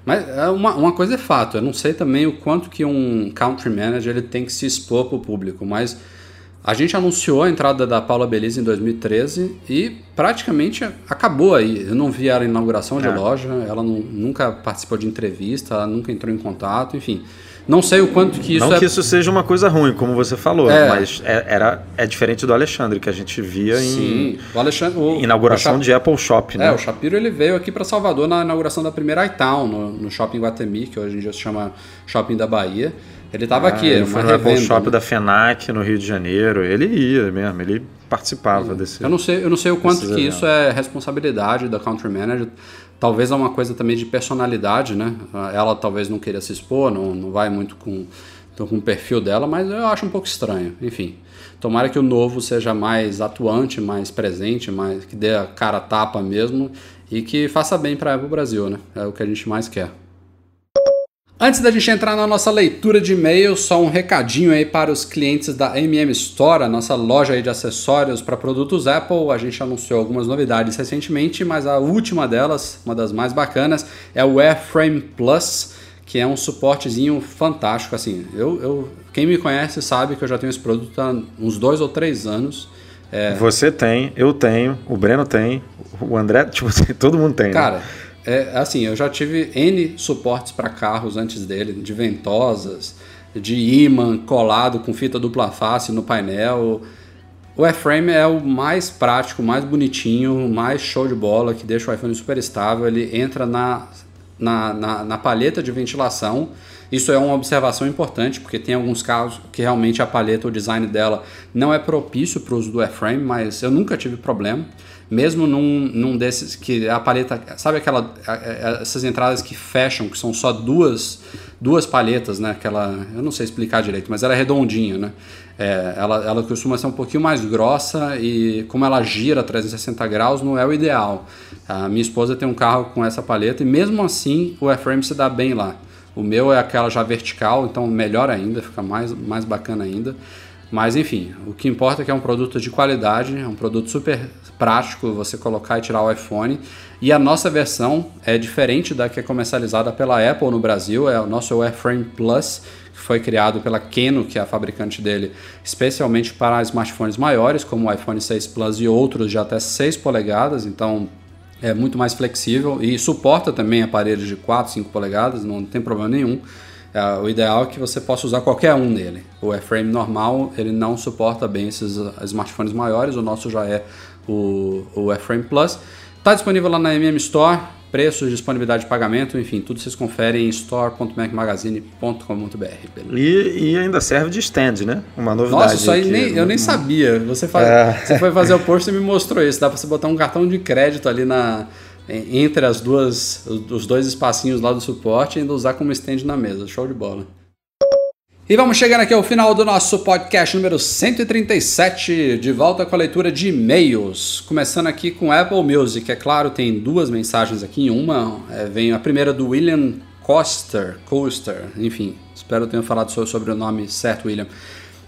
Mas é uma, uma coisa é fato, eu não sei também o quanto que um country manager ele tem que se expor para o público, mas a gente anunciou a entrada da Paula Belize em 2013 e praticamente acabou aí. Eu não vi ela inauguração de É. loja, ela não- nunca participou de entrevista, ela nunca entrou em contato, enfim. Não sei o quanto que isso não é... que isso seja uma coisa ruim, como você falou, É. mas é, era, é diferente do Alexandre, que a gente via Sim, o Alexandre... O, em inauguração o de Apple Shop, né? É, o Shapiro ele veio aqui para Salvador na inauguração da primeira iTown, no, no Shopping Guatemi, que hoje em dia se chama Shopping da Bahia. Ele estava aqui, Ah, ele uma foi no Apple Shop né? da FENAC no Rio de Janeiro. Ele ia mesmo, ele participava desse. Eu não sei, eu não sei o quanto que eventos. isso é responsabilidade da country manager. Talvez é uma coisa também de personalidade, né? Ela talvez não queira se expor, não, não vai muito com, com o perfil dela, mas eu acho um pouco estranho. Enfim, tomara que o novo seja mais atuante, mais presente, mais que dê a cara tapa mesmo e que faça bem para o Brasil, né? É o que a gente mais quer. Antes da gente entrar na nossa leitura de e-mail, só um recadinho aí para os clientes da MM Store, a nossa loja aí de acessórios para produtos Apple. A gente anunciou algumas novidades recentemente, mas a última delas, uma das mais bacanas, é o Airframe Plus, que é um suportezinho fantástico. Assim, eu, eu, quem me conhece sabe que eu já tenho esse produto há uns dois ou três anos. É, Você tem, eu tenho, o Breno tem, o André, (laughs) tipo, todo mundo tem. né? É assim, eu já tive N suportes para carros antes dele, de ventosas, de imã colado com fita dupla face no painel. O Airframe é o mais prático, mais bonitinho, mais show de bola, que deixa o iPhone super estável. Ele entra na, na, na, na palheta de ventilação. Isso é uma observação importante, porque tem alguns carros que realmente a palheta, o design dela não é propício para o uso do Airframe, mas eu nunca tive problema. Mesmo num, num desses que a palheta, sabe aquela essas entradas que fecham, que são só duas duas palhetas, né? Aquela, eu não sei explicar direito, mas ela é redondinha, né? É, ela, ela costuma ser um pouquinho mais grossa e como ela gira 360 graus não é o ideal. A minha esposa tem um carro com essa palheta e mesmo assim o Airframe se dá bem lá. O meu é aquela já vertical, então melhor ainda, fica mais, mais bacana ainda. Mas enfim, o que importa é que é um produto de qualidade, é um produto super prático você colocar e tirar o iPhone. E a nossa versão é diferente da que é comercializada pela Apple no Brasil, é o nosso Airframe Plus, que foi criado pela Keno, que é a fabricante dele, especialmente para smartphones maiores, como o iPhone 6 Plus e outros de até 6 polegadas, então é muito mais flexível e suporta também aparelhos de 4, 5 polegadas, não tem problema nenhum. É, o ideal é que você possa usar qualquer um nele. O Airframe normal ele não suporta bem esses uh, smartphones maiores, o nosso já é o, o Airframe Plus. Está disponível lá na MM Store, preços, disponibilidade de pagamento, enfim, tudo vocês conferem em store.macmagazine.com.br. E, e ainda serve de stand, né? Uma novidade. Nossa, isso aí nem, eu nem sabia. Você, faz, É. você foi fazer o post e me mostrou isso. Dá pra você botar um cartão de crédito ali na, entre as duas, os dois espacinhos lá do suporte e ainda usar como stand na mesa. Show de bola. E vamos chegando aqui ao final do nosso podcast número 137, de volta com a leitura de e-mails. Começando aqui com Apple Music, é claro, tem duas mensagens aqui. Uma é, vem a primeira do William Coster, Coaster, enfim, espero tenha falado so- sobre o nome certo, William.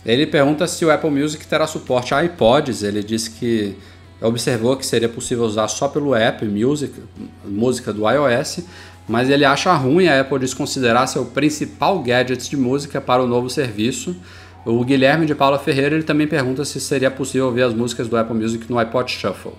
Ele pergunta se o Apple Music terá suporte a iPods. Ele disse que observou que seria possível usar só pelo app Music, música do iOS, mas ele acha ruim a Apple desconsiderar seu principal gadget de música para o novo serviço. O Guilherme de Paula Ferreira ele também pergunta se seria possível ouvir as músicas do Apple Music no iPod Shuffle.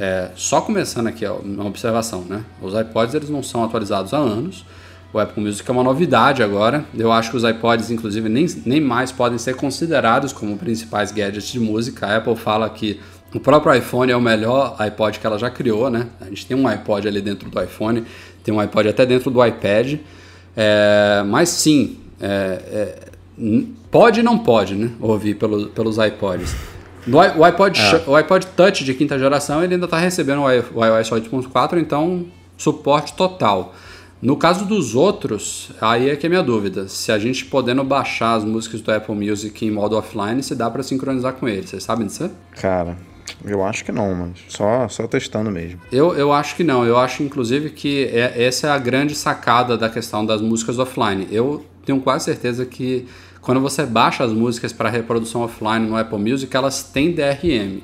É, só começando aqui ó, uma observação, né? Os iPods eles não são atualizados há anos. O Apple Music é uma novidade agora. Eu acho que os iPods, inclusive, nem, nem mais podem ser considerados como principais gadgets de música. A Apple fala que o próprio iPhone é o melhor iPod que ela já criou, né? A gente tem um iPod ali dentro do iPhone, tem um iPod até dentro do iPad. É, mas sim, é, é, pode e não pode, né? Ouvir pelo, pelos iPods. No, o, iPod, é. o iPod Touch de quinta geração ele ainda está recebendo o iOS 8.4, então suporte total. No caso dos outros, aí é que é minha dúvida. Se a gente podendo baixar as músicas do Apple Music em modo offline, se dá para sincronizar com ele. Vocês sabem disso? Cara, eu acho que não, mas só, só testando mesmo. Eu, eu acho que não. Eu acho, inclusive, que é, essa é a grande sacada da questão das músicas offline. Eu tenho quase certeza que quando você baixa as músicas para reprodução offline no Apple Music, elas têm DRM,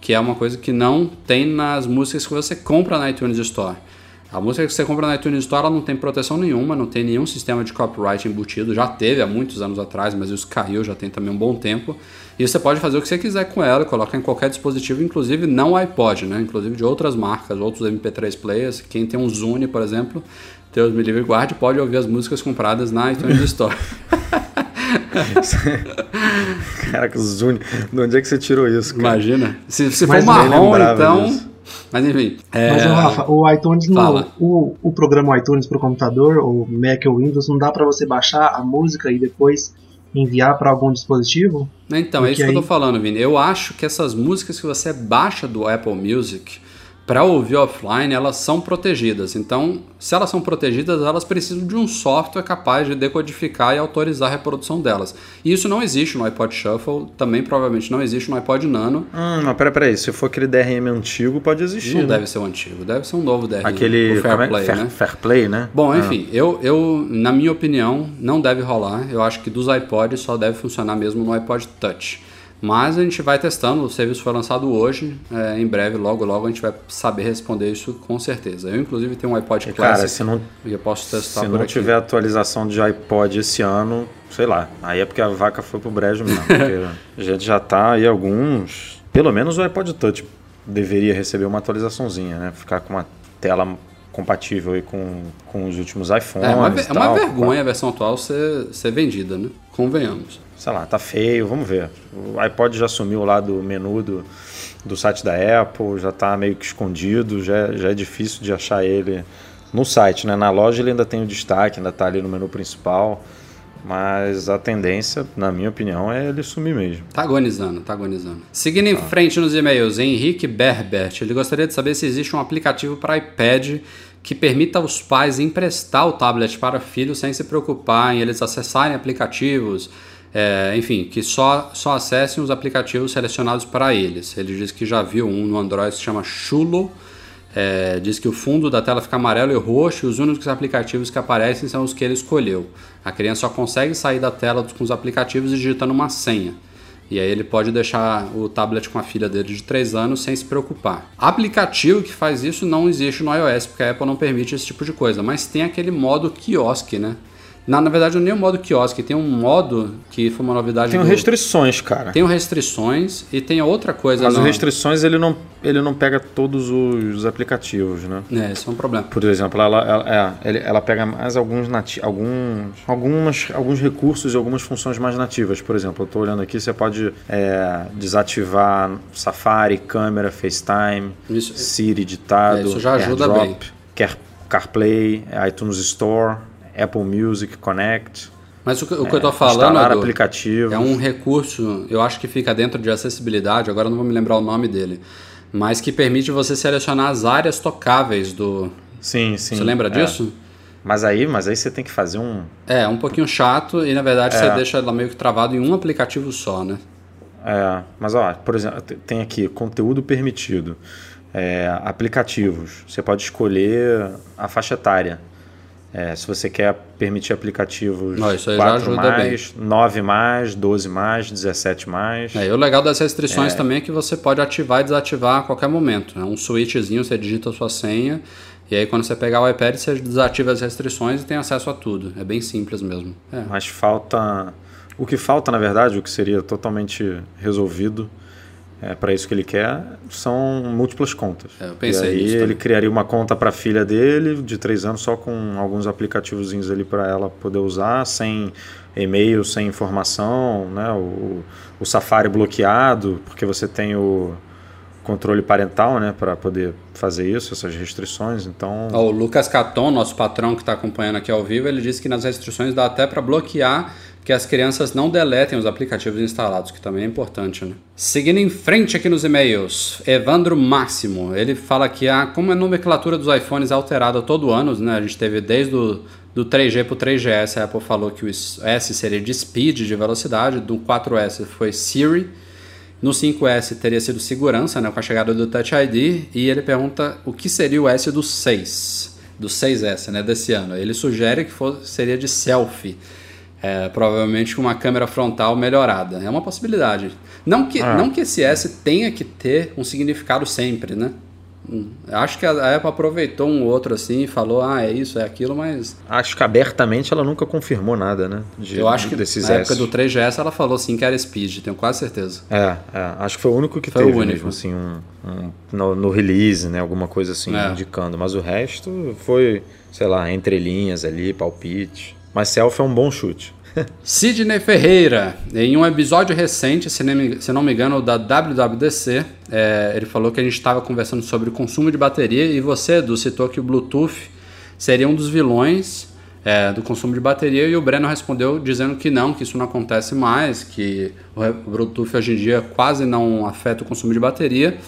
que é uma coisa que não tem nas músicas que você compra na iTunes Store. A música que você compra na iTunes Store não tem proteção nenhuma, não tem nenhum sistema de copyright embutido. Já teve há muitos anos atrás, mas isso caiu, já tem também um bom tempo. E você pode fazer o que você quiser com ela, colocar em qualquer dispositivo, inclusive não iPod, né? Inclusive de outras marcas, outros MP3 players. Quem tem um Zune, por exemplo, Deus me livre e guarde, pode ouvir as músicas compradas na iTunes Store. (laughs) Caraca, Zune. De onde é que você tirou isso? Cara? Imagina. Se, se for marrom, então. Disso. Mas enfim. É... Mas, Rafa, o iTunes, no, o, o programa iTunes para o computador, ou Mac ou Windows, não dá para você baixar a música e depois enviar para algum dispositivo? Então, é isso aí... que eu tô falando, Vini. Eu acho que essas músicas que você baixa do Apple Music, para ouvir offline, elas são protegidas. Então, se elas são protegidas, elas precisam de um software capaz de decodificar e autorizar a reprodução delas. E isso não existe no iPod Shuffle, também provavelmente não existe no iPod Nano. Hum, mas peraí, peraí, se for aquele DRM antigo, pode existir. Não né? deve ser o antigo, deve ser um novo DRM. Aquele Fair, é? Play, Fair, né? Fair Play, né? Bom, ah. enfim, eu, eu, na minha opinião, não deve rolar. Eu acho que dos iPods só deve funcionar mesmo no iPod Touch. Mas a gente vai testando, o serviço foi lançado hoje, é, em breve, logo logo a gente vai saber responder isso com certeza. Eu inclusive tenho um iPod Classic cara, se não, e eu posso testar Se não aqui. tiver atualização de iPod esse ano, sei lá, aí é porque a vaca foi pro brejo mesmo, (laughs) a gente já tá aí alguns, pelo menos o iPod Touch deveria receber uma atualizaçãozinha, né? Ficar com uma tela compatível aí com, com os últimos iPhones. É uma, é uma vergonha a versão atual ser, ser vendida, né? Convenhamos sei lá, tá feio, vamos ver. O iPod já sumiu lá do menu do, do site da Apple, já tá meio que escondido, já, já é difícil de achar ele no site, né? Na loja ele ainda tem o destaque, ainda tá ali no menu principal. Mas a tendência, na minha opinião, é ele sumir mesmo. Tá agonizando, tá agonizando. Seguindo em frente nos e-mails, Henrique Berbert, ele gostaria de saber se existe um aplicativo para iPad que permita aos pais emprestar o tablet para filhos sem se preocupar em eles acessarem aplicativos, é, enfim, que só, só acessem os aplicativos selecionados para eles. Ele diz que já viu um no Android que se chama Chulo. É, diz que o fundo da tela fica amarelo e roxo e os únicos aplicativos que aparecem são os que ele escolheu. A criança só consegue sair da tela com os aplicativos digitando uma senha. E aí ele pode deixar o tablet com a filha dele de 3 anos sem se preocupar. Aplicativo que faz isso não existe no iOS, porque a Apple não permite esse tipo de coisa, mas tem aquele modo quiosque, né? Na, na verdade, não é nem o modo quiosque, tem um modo que foi uma novidade. Tem do... restrições, cara. Tem restrições e tem outra coisa. Mas no... restrições ele não, ele não pega todos os aplicativos, né? É, esse é um problema. Por exemplo, ela, ela, é, ela pega mais alguns, nati... alguns, algumas, alguns recursos e algumas funções mais nativas. Por exemplo, eu estou olhando aqui, você pode é, desativar Safari, câmera, FaceTime, isso, Siri ditado, é, isso já ajuda AirDrop, bem. Car CarPlay, iTunes Store. Apple Music Connect. Mas o que, o que é, eu estou falando Edu, é um recurso, eu acho que fica dentro de acessibilidade, agora não vou me lembrar o nome dele, mas que permite você selecionar as áreas tocáveis do. Sim, sim. Você lembra é. disso? Mas aí, mas aí você tem que fazer um. É, um pouquinho chato e na verdade é. você deixa ela meio que travado em um aplicativo só, né? É, mas ó, por exemplo, tem aqui conteúdo permitido. É, aplicativos. Você pode escolher a faixa etária. É, se você quer permitir aplicativos Não, 4 mais, bem. 9 mais, 12 mais, 17 mais. É, e o legal das restrições é. também é que você pode ativar e desativar a qualquer momento. É um switchzinho, você digita a sua senha E aí quando você pegar o iPad, você desativa as restrições e tem acesso a tudo. É bem simples mesmo. É. Mas falta. O que falta, na verdade, o que seria totalmente resolvido é, para isso que ele quer, são múltiplas contas. É, eu pensei e aí ele também. criaria uma conta para a filha dele de três anos só com alguns aplicativozinhos ali para ela poder usar, sem e-mail, sem informação, né? O, o Safari bloqueado, porque você tem o controle parental, né, para poder fazer isso, essas restrições. Então, O Lucas Caton, nosso patrão que está acompanhando aqui ao vivo, ele disse que nas restrições dá até para bloquear que as crianças não deletem os aplicativos instalados, que também é importante, né? Seguindo em frente aqui nos e-mails, Evandro Máximo, ele fala que a, como a nomenclatura dos iPhones é alterada todo ano, né? A gente teve desde o do 3G para o 3GS, a Apple falou que o S seria de speed, de velocidade, do 4S foi Siri, no 5S teria sido segurança, né, com a chegada do Touch ID, e ele pergunta o que seria o S do 6, do 6S, né, desse ano. Ele sugere que fosse, seria de selfie, é, provavelmente com uma câmera frontal melhorada. É uma possibilidade. Não que, Ah. não que esse S tenha que ter um significado sempre, né? Hum, Acho que a Apple aproveitou um outro assim e falou, ah, é isso, é aquilo, mas acho que abertamente ela nunca confirmou nada, né? De, eu acho que desses na época S. do 3GS ela falou sim que era Speed, tenho quase certeza. É, é, acho que foi o único que Foi o teve único. mesmo, assim, um, um- no, no release, né, alguma coisa assim, É. indicando. Mas o resto foi, sei lá, entre linhas ali, palpite. Mas selfie é um bom chute. Sidney Ferreira, em um episódio recente, se não me, engano, da WWDC, é, ele falou que a gente estava conversando sobre o consumo de bateria e você, Edu, citou que o Bluetooth seria um dos vilões é, do consumo de bateria e o Breno respondeu dizendo que não, que isso não acontece mais, que o Bluetooth hoje em dia quase não afeta o consumo de bateria.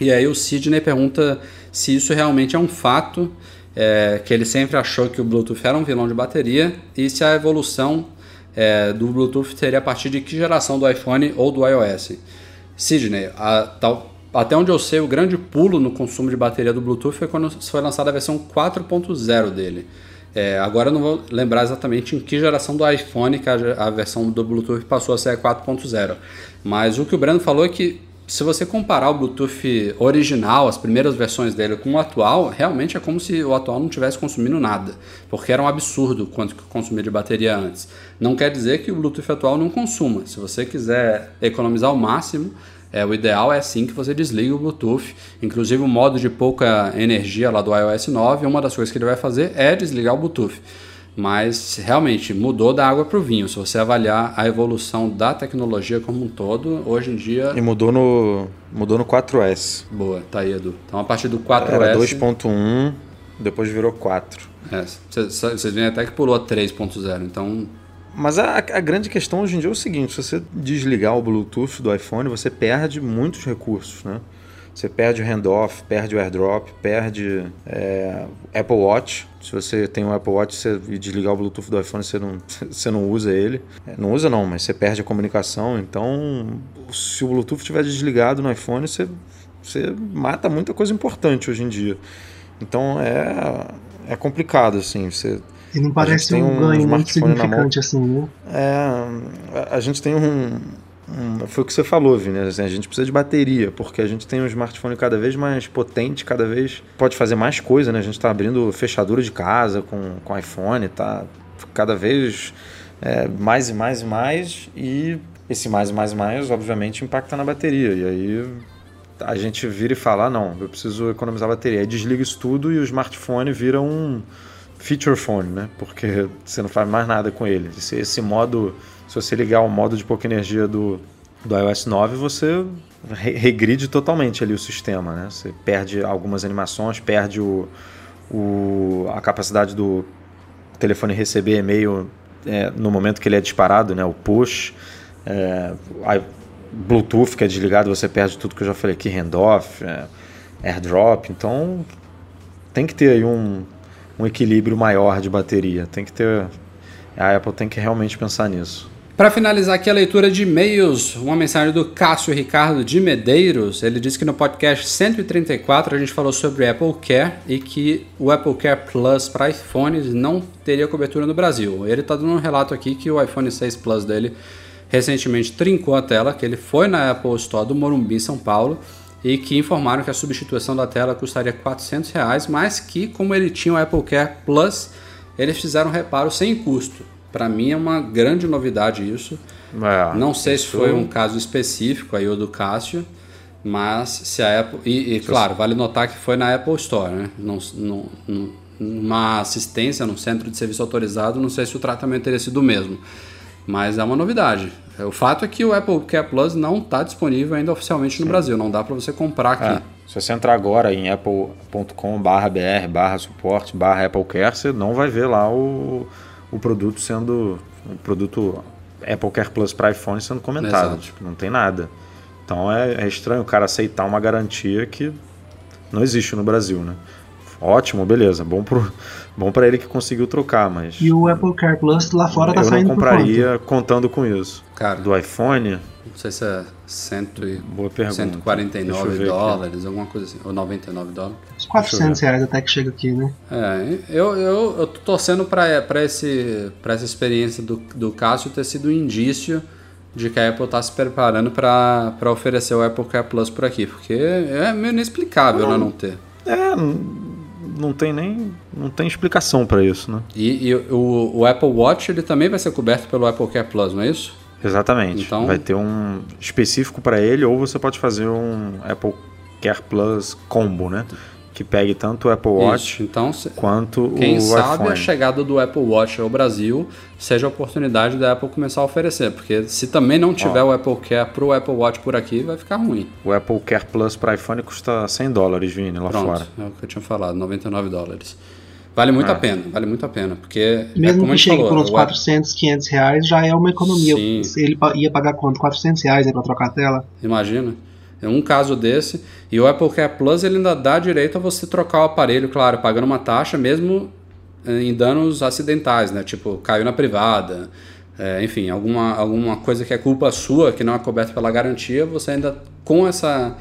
E aí o Sidney pergunta se isso realmente é um fato, é, que ele sempre achou que o Bluetooth era um vilão de bateria e se a evolução é, do Bluetooth seria a partir de que geração do iPhone ou do iOS. Sidney, a- tal- até onde eu sei, o grande pulo no consumo de bateria do Bluetooth foi quando foi lançada a versão 4.0 dele. É, agora eu não vou lembrar exatamente em que geração do iPhone que a, a versão do Bluetooth passou a ser a 4.0. Mas o que o Breno falou é que se você comparar o Bluetooth original, as primeiras versões dele, com o atual, realmente é como se o atual não tivesse consumindo nada, porque era um absurdo quanto que consumia de bateria antes. Não quer dizer que o Bluetooth atual não consuma. Se você quiser economizar o máximo, é, o ideal é sim que você desligue o Bluetooth. Inclusive o modo de pouca energia lá do iOS 9, uma das coisas que ele vai fazer é desligar o Bluetooth. Mas realmente mudou da água para o vinho. Se você avaliar a evolução da tecnologia como um todo, hoje em dia. E mudou no, mudou no 4S. Boa, tá aí, Edu. Então a partir do 4S. Era 2.1, depois virou 4. É, Vocês veem até que pulou a 3.0. Então. Mas a, a grande questão hoje em dia é o seguinte: se você desligar o Bluetooth do iPhone, você perde muitos recursos, né? Você perde o handoff, perde o airdrop, perde é, Apple Watch. Se você tem um Apple Watch você, e desligar o Bluetooth do iPhone, você não, (laughs) você não usa ele. É, Não usa não, mas você perde a comunicação. Então, se o Bluetooth estiver desligado no iPhone, você, você mata muita coisa importante hoje em dia. Então é, é complicado, assim. Você, E não parece um ganho muito significante assim, né? é, a gente tem um, um- Foi o que você falou, Vini. assim, a gente precisa de bateria, porque a gente tem um smartphone cada vez mais potente, cada vez pode fazer mais coisa, né? A gente está abrindo fechadura de casa com, com iPhone, tá cada vez é, mais e mais e mais, e esse mais e mais e mais, obviamente, impacta na bateria. E aí a gente vira e fala: ah, não, eu preciso economizar bateria. Aí desliga isso tudo e o smartphone vira um feature phone, né? Porque você não faz mais nada com ele. Esse, esse modo, se você ligar o modo de pouca energia do, do iOS 9, você re- regride totalmente ali o sistema, né? Você perde algumas animações, perde o, o, a capacidade do telefone receber e-mail é, no momento que ele é disparado, né? O push, é, Bluetooth que é desligado, você perde tudo que eu já falei aqui, handoff, é, airdrop. Então tem que ter aí um, um equilíbrio maior de bateria. Tem que ter. A Apple tem que realmente pensar nisso. Para finalizar aqui a leitura de e-mails, uma mensagem do Cássio Ricardo de Medeiros. Ele disse que no podcast 134 a gente falou sobre Apple Care e que o Apple Care Plus para iPhones não teria cobertura no Brasil. Ele está dando um relato aqui que o iPhone 6 Plus dele recentemente trincou a tela, que ele foi na Apple Store do Morumbi, São Paulo, e que informaram que a substituição da tela custaria 400 reais, mas que como ele tinha o Apple Care Plus, eles fizeram reparo sem custo. Para mim é uma grande novidade isso. É, Não sei isso... se foi um caso específico aí o do Cássio, mas se a Apple. E, e claro, vale notar que foi na Apple Store, né? Não, não, não, uma assistência num centro de serviço autorizado, não sei se o tratamento teria sido o mesmo. Mas é uma novidade. O fato é que o Apple Care Plus não está disponível ainda oficialmente Sim. no Brasil. Não dá para você comprar aqui. É. Se você entrar agora em apple.com/br barra suporte barra Apple Care, você não vai ver lá o, o produto sendo o produto Apple Care Plus para iPhone sendo comentado. Tipo, não tem nada. Então é, é estranho o cara aceitar uma garantia que não existe no Brasil, né? Ótimo, beleza. Bom pro, (laughs) bom para ele que conseguiu trocar, mas. E o Apple Care Plus lá fora tá saindo. Eu não compraria contando com isso. Cara, do iPhone. Não sei se é cento e, Boa pergunta. 149 dólares, aqui. alguma coisa assim. Ou 99 dólares. Uns 400 reais até que chega aqui, né? É, eu, eu, eu tô torcendo pra, pra, esse, pra essa experiência do, do Cássio ter sido um indício de que a Apple está se preparando para oferecer o Apple Care Plus por aqui, porque é meio inexplicável não, né, não ter. É, não tem nem não tem explicação para isso, né? E, e o, o, Apple Watch ele também vai ser coberto pelo Apple Care Plus, não é isso? Exatamente. Então vai ter um específico para ele ou você pode fazer um Apple Care Plus combo, né? que pegue tanto o Apple Watch então, quanto quem o sabe iPhone. a chegada do Apple Watch ao Brasil seja a oportunidade da Apple começar a oferecer, porque se também não tiver Ó, o Apple Care para o Apple Watch por aqui, vai ficar ruim. O Apple Care Plus para iPhone custa 100 dólares, Vini, lá Pronto, fora. É o que eu tinha falado, 99 dólares. Vale muito é. a pena, vale muito a pena, porque é mesmo é que chegue falou, por uns 400, 500 reais já é uma economia. Sim. Ele ia pagar quanto? 400 reais para trocar a tela? Imagina. É um caso desse. E o Apple Care Plus ele ainda dá direito a você trocar o aparelho, claro, pagando uma taxa mesmo eh, em danos acidentais, né? Tipo, caiu na privada, é, enfim, alguma, alguma coisa que é culpa sua, que não é coberta pela garantia, você ainda com essa.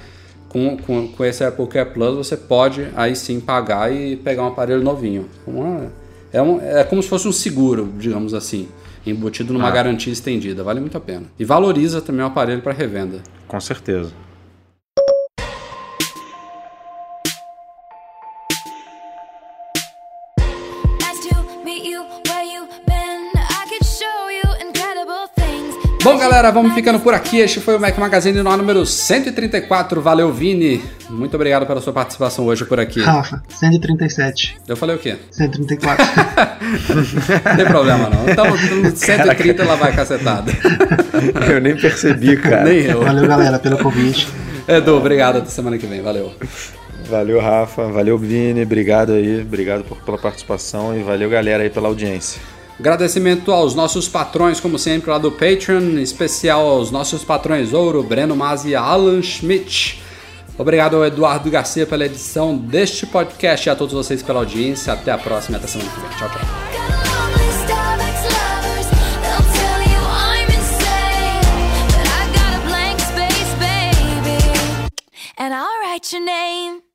Com, com, com esse Apple Care Plus você pode aí sim pagar e pegar um aparelho novinho. Uma, é, um, é como se fosse um seguro, digamos assim, embutido numa ah. garantia estendida. Vale muito a pena. E valoriza também o aparelho para revenda. Com certeza. Bom, galera, vamos ficando por aqui. Este foi o Mac Magazine no número 134. Valeu, Vini. Muito obrigado pela sua participação hoje por aqui. Rafa, 137. Eu falei o quê? 134. (laughs) não tem problema, não. Então, 130 ela vai cacetada. (laughs) eu nem percebi, cara. nem eu. Valeu, galera, pelo convite. Edu, obrigado. Até semana que vem. Valeu. Valeu, Rafa. Valeu, Vini. Obrigado aí. Obrigado por, pela participação e valeu, galera, aí pela audiência. Agradecimento aos nossos patrões, como sempre, lá do Patreon, em especial aos nossos patrões Ouro, Breno Mas e Alan Schmidt. Obrigado ao Eduardo Garcia pela edição deste podcast e a todos vocês pela audiência. Até a próxima, até semana que vem. Tchau, tchau. and I'll write your name